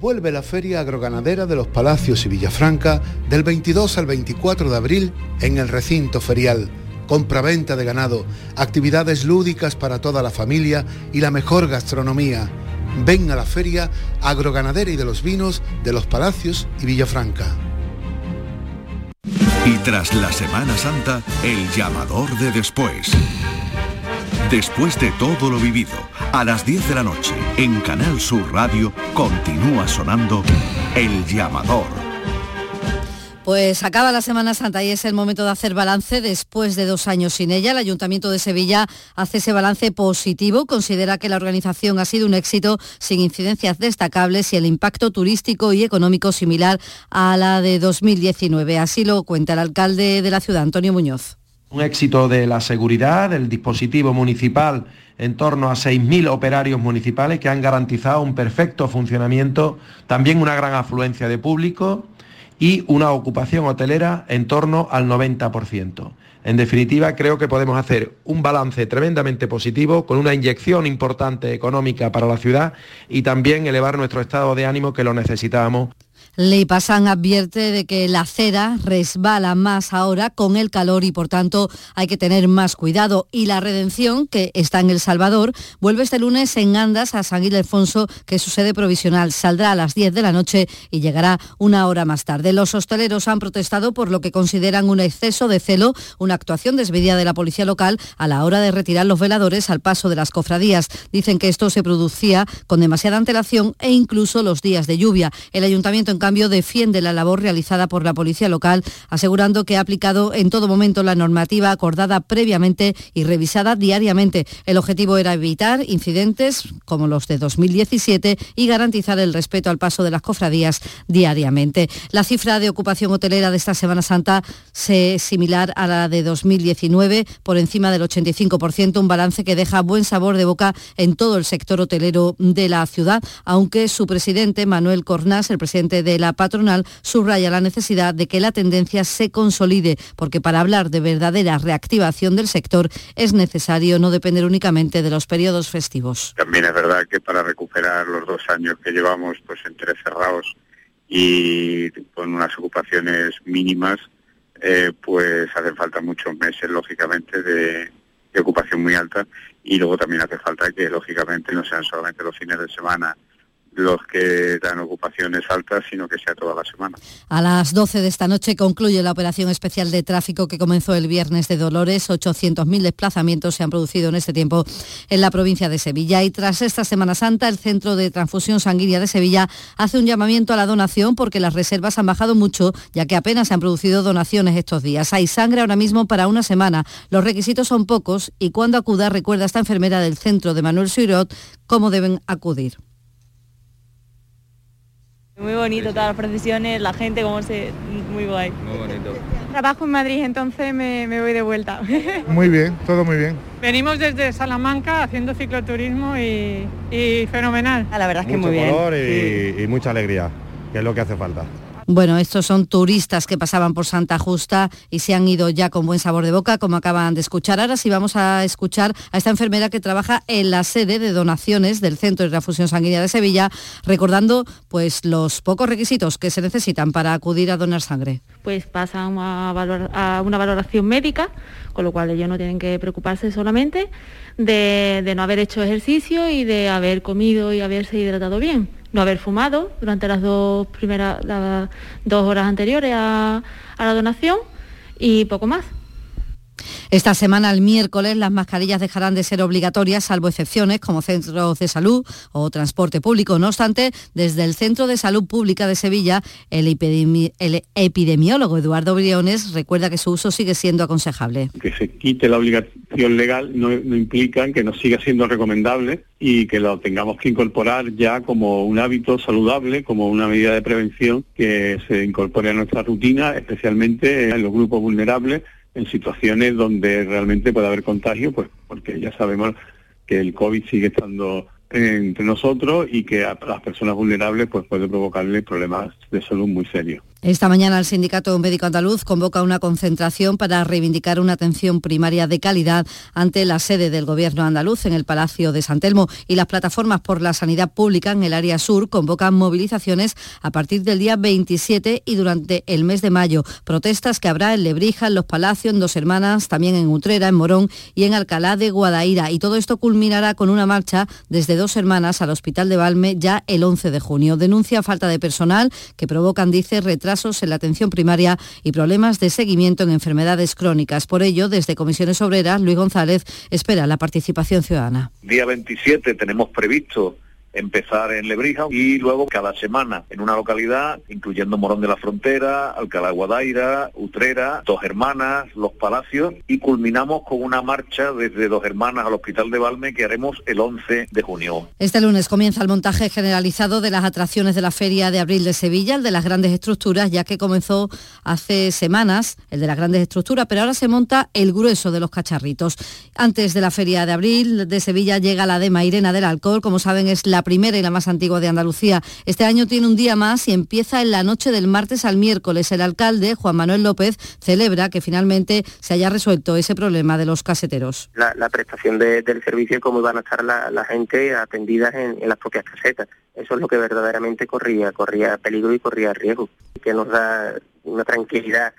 vuelve la Feria Agroganadera de los Palacios y Villafranca del 22 al 24 de abril en el recinto ferial. Compraventa de ganado, actividades lúdicas para toda la familia y la mejor gastronomía. Ven a la Feria Agroganadera y de los Vinos de los Palacios y Villafranca. Y tras la Semana Santa, el llamador de después. Después de todo lo vivido, a las 10 de la noche, en Canal Sur Radio, continúa sonando El Llamador. Pues acaba la Semana Santa y es el momento de hacer balance después de dos años sin ella. El Ayuntamiento de Sevilla hace ese balance positivo, considera que la organización ha sido un éxito sin incidencias destacables y el impacto turístico y económico similar a la de 2019. Así lo cuenta el alcalde de la ciudad, Antonio Muñoz. Un éxito de la seguridad, del dispositivo municipal, en torno a 6.000 operarios municipales que han garantizado un perfecto funcionamiento, también una gran afluencia de público y una ocupación hotelera en torno al 90%. En definitiva, creo que podemos hacer un balance tremendamente positivo con una inyección importante económica para la ciudad y también elevar nuestro estado de ánimo que lo necesitábamos Leipasan advierte de que la cera resbala más ahora con el calor y por tanto hay que tener más cuidado. Y la redención, que está en El Salvador, vuelve este lunes en Andas a San Ildefonso, que es su sede provisional. Saldrá a las 10 de la noche y llegará una hora más tarde. Los hosteleros han protestado por lo que consideran un exceso de celo, una actuación desmedida de la policía local a la hora de retirar los veladores al paso de las cofradías. Dicen que esto se producía con demasiada antelación e incluso los días de lluvia. El ayuntamiento, en cambio, defiende la labor realizada por la policía local, asegurando que ha aplicado en todo momento la normativa acordada previamente y revisada diariamente. El objetivo era evitar incidentes como los de 2017 y garantizar el respeto al paso de las cofradías diariamente. La cifra de ocupación hotelera de esta Semana Santa es similar a la de 2019, por encima del 85%, un balance que deja buen sabor de boca en todo el sector hotelero de la ciudad, aunque su presidente, Manuel Cornás, el presidente de la patronal, subraya la necesidad de que la tendencia se consolide, porque para hablar de verdadera reactivación del sector es necesario no depender únicamente de los periodos festivos. También es verdad que para recuperar los dos años que llevamos pues entre cerrados y con unas ocupaciones mínimas, eh, pues hacen falta muchos meses, lógicamente, de, de ocupación muy alta y luego también hace falta que, lógicamente, no sean solamente los fines de semana los que dan ocupaciones altas, sino que sea toda la semana. A las 12 de esta noche concluye la operación especial de tráfico que comenzó el viernes de Dolores. 800.000 desplazamientos se han producido en este tiempo en la provincia de Sevilla. Y tras esta Semana Santa, el Centro de Transfusión Sanguínea de Sevilla hace un llamamiento a la donación porque las reservas han bajado mucho, ya que apenas se han producido donaciones estos días. Hay sangre ahora mismo para una semana. Los requisitos son pocos y cuando acuda, recuerda esta enfermera del centro de Manuel Suirot, cómo deben acudir. Muy bonito todas las procesiones, la gente, como se... Muy guay. Muy bonito. Trabajo en Madrid, entonces me, me voy de vuelta. Muy bien, todo muy bien. Venimos desde Salamanca haciendo cicloturismo y, y fenomenal. Ah, la verdad es que Mucho muy bien. color y, y mucha alegría, que es lo que hace falta. Bueno, estos son turistas que pasaban por Santa Justa y se han ido ya con buen sabor de boca, como acaban de escuchar. Ahora sí vamos a escuchar a esta enfermera que trabaja en la sede de donaciones del Centro de Transfusión Sanguínea de Sevilla, recordando pues los pocos requisitos que se necesitan para acudir a donar sangre. Pues pasan a, una valoración médica, con lo cual ellos no tienen que preocuparse solamente de, de no haber hecho ejercicio y de haber comido y haberse hidratado bien. No haber fumado durante las dos primeras las dos horas anteriores a, a la donación y poco más. Esta semana, el miércoles, las mascarillas dejarán de ser obligatorias, salvo excepciones como centros de salud o transporte público. No obstante, desde el Centro de Salud Pública de Sevilla, el, epidemi- el epidemiólogo Eduardo Briones recuerda que su uso sigue siendo aconsejable. que se quite la obligación legal no, no implica que nos siga siendo recomendable y que lo tengamos que incorporar ya como un hábito saludable, como una medida de prevención que se incorpore a nuestra rutina, especialmente en los grupos vulnerables, en situaciones donde realmente puede haber contagio, pues porque ya sabemos que el COVID sigue estando entre nosotros y que a las personas vulnerables pues puede provocarle problemas de salud muy serios. Esta mañana el Sindicato Médico Andaluz convoca una concentración para reivindicar una atención primaria de calidad ante la sede del Gobierno andaluz en el Palacio de San Telmo y las plataformas por la sanidad pública en el área sur convocan movilizaciones a partir del día 27 y durante el mes de mayo. Protestas que habrá en Lebrija, en Los Palacios, en Dos Hermanas, también en Utrera, en Morón y en Alcalá de Guadaira. Y todo esto culminará con una marcha desde Dos Hermanas al Hospital de Valme ya el 11 de junio. Denuncia falta de personal que provocan, dice, retrasos en la atención primaria y problemas de seguimiento en enfermedades crónicas. Por ello, desde Comisiones Obreras, Luis González espera la participación ciudadana. Día 27 tenemos previsto empezar en Lebrija y luego cada semana en una localidad, incluyendo Morón de la Frontera, Alcalá Guadaira, Utrera, Dos Hermanas, Los Palacios y culminamos con una marcha desde Dos Hermanas al Hospital de Valme que haremos el 11 de junio. Este lunes comienza el montaje generalizado de las atracciones de la Feria de Abril de Sevilla, el de las grandes estructuras, ya que comenzó hace semanas el de las grandes estructuras, pero ahora se monta el grueso de los cacharritos. Antes de la Feria de Abril de Sevilla llega la de Mairena del Alcohol, como saben es la primera y la más antigua de Andalucía. Este año tiene un día más y empieza en la noche del martes al miércoles. El alcalde, Juan Manuel López, celebra que finalmente se haya resuelto ese problema de los caseteros. La, prestación del servicio y cómo van a estar la, gente atendidas en, las propias casetas. Eso es lo que verdaderamente corría, corría peligro y corría riesgo, que nos da una tranquilidad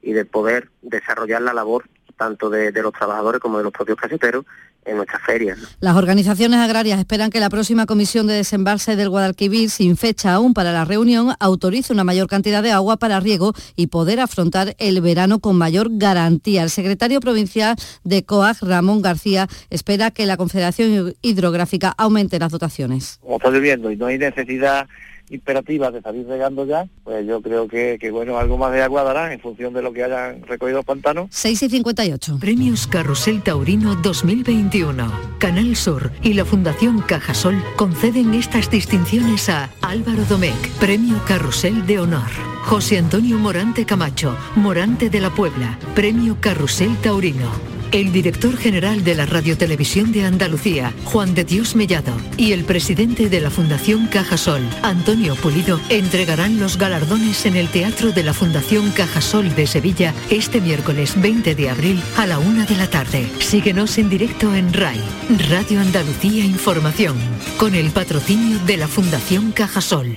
y de poder desarrollar la labor tanto de, los trabajadores como de los propios caseteros en nuestras ferias. Las organizaciones agrarias esperan que la próxima comisión de desembalse del Guadalquivir, sin fecha aún para la reunión, autorice una mayor cantidad de agua para riego y poder afrontar el verano con mayor garantía. El secretario provincial de COAG, Ramón García, espera que la Confederación Hidrográfica aumente las dotaciones. Como está lloviendo y no hay necesidad imperativa de salir regando ya, pues yo creo que, bueno, algo más de agua darán en función de lo que hayan recogido los pantanos. 6 y 58. Premios Carrusel Taurino 2021. Canal Sur y la Fundación Cajasol conceden estas distinciones a Álvaro Domecq, Premio Carrusel de Honor. José Antonio Morante Camacho, Morante de la Puebla, Premio Carrusel Taurino el director general de la Radiotelevisión de Andalucía, Juan de Dios Mellado, y el presidente de la Fundación Cajasol, Antonio Pulido, entregarán los galardones en el Teatro de la Fundación Cajasol de Sevilla este miércoles 20 de abril a la una de la tarde. Síguenos en directo en RAI, Radio Andalucía Información, con el patrocinio de la Fundación Cajasol.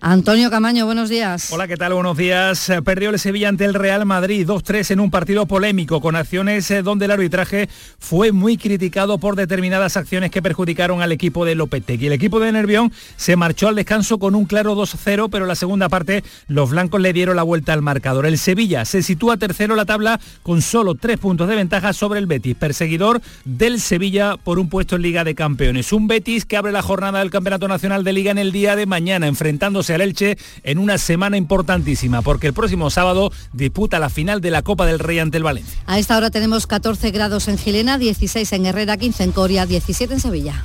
Antonio Camaño, buenos días. Hola, ¿qué tal? Buenos días. Perdió el Sevilla ante el Real Madrid 2-3 en un partido polémico, con acciones eh, donde el arbitraje fue muy criticado por determinadas acciones que perjudicaron al equipo de Lopetegui. El equipo de Nervión se marchó al descanso con un claro 2-0, pero la segunda parte los blancos le dieron la vuelta al marcador. El Sevilla se sitúa tercero en la tabla con solo tres puntos de ventaja sobre el Betis, perseguidor del Sevilla por un puesto en Liga de Campeones. Un Betis que abre la jornada del Campeonato Nacional de Liga en el día de mañana, enfrentándose al Elche en una semana importantísima, porque el próximo sábado disputa la final de la Copa del Rey ante el Valencia. A esta hora tenemos 14 grados en Gilena, 16 en Herrera, 15 en Coria, 17 en Sevilla.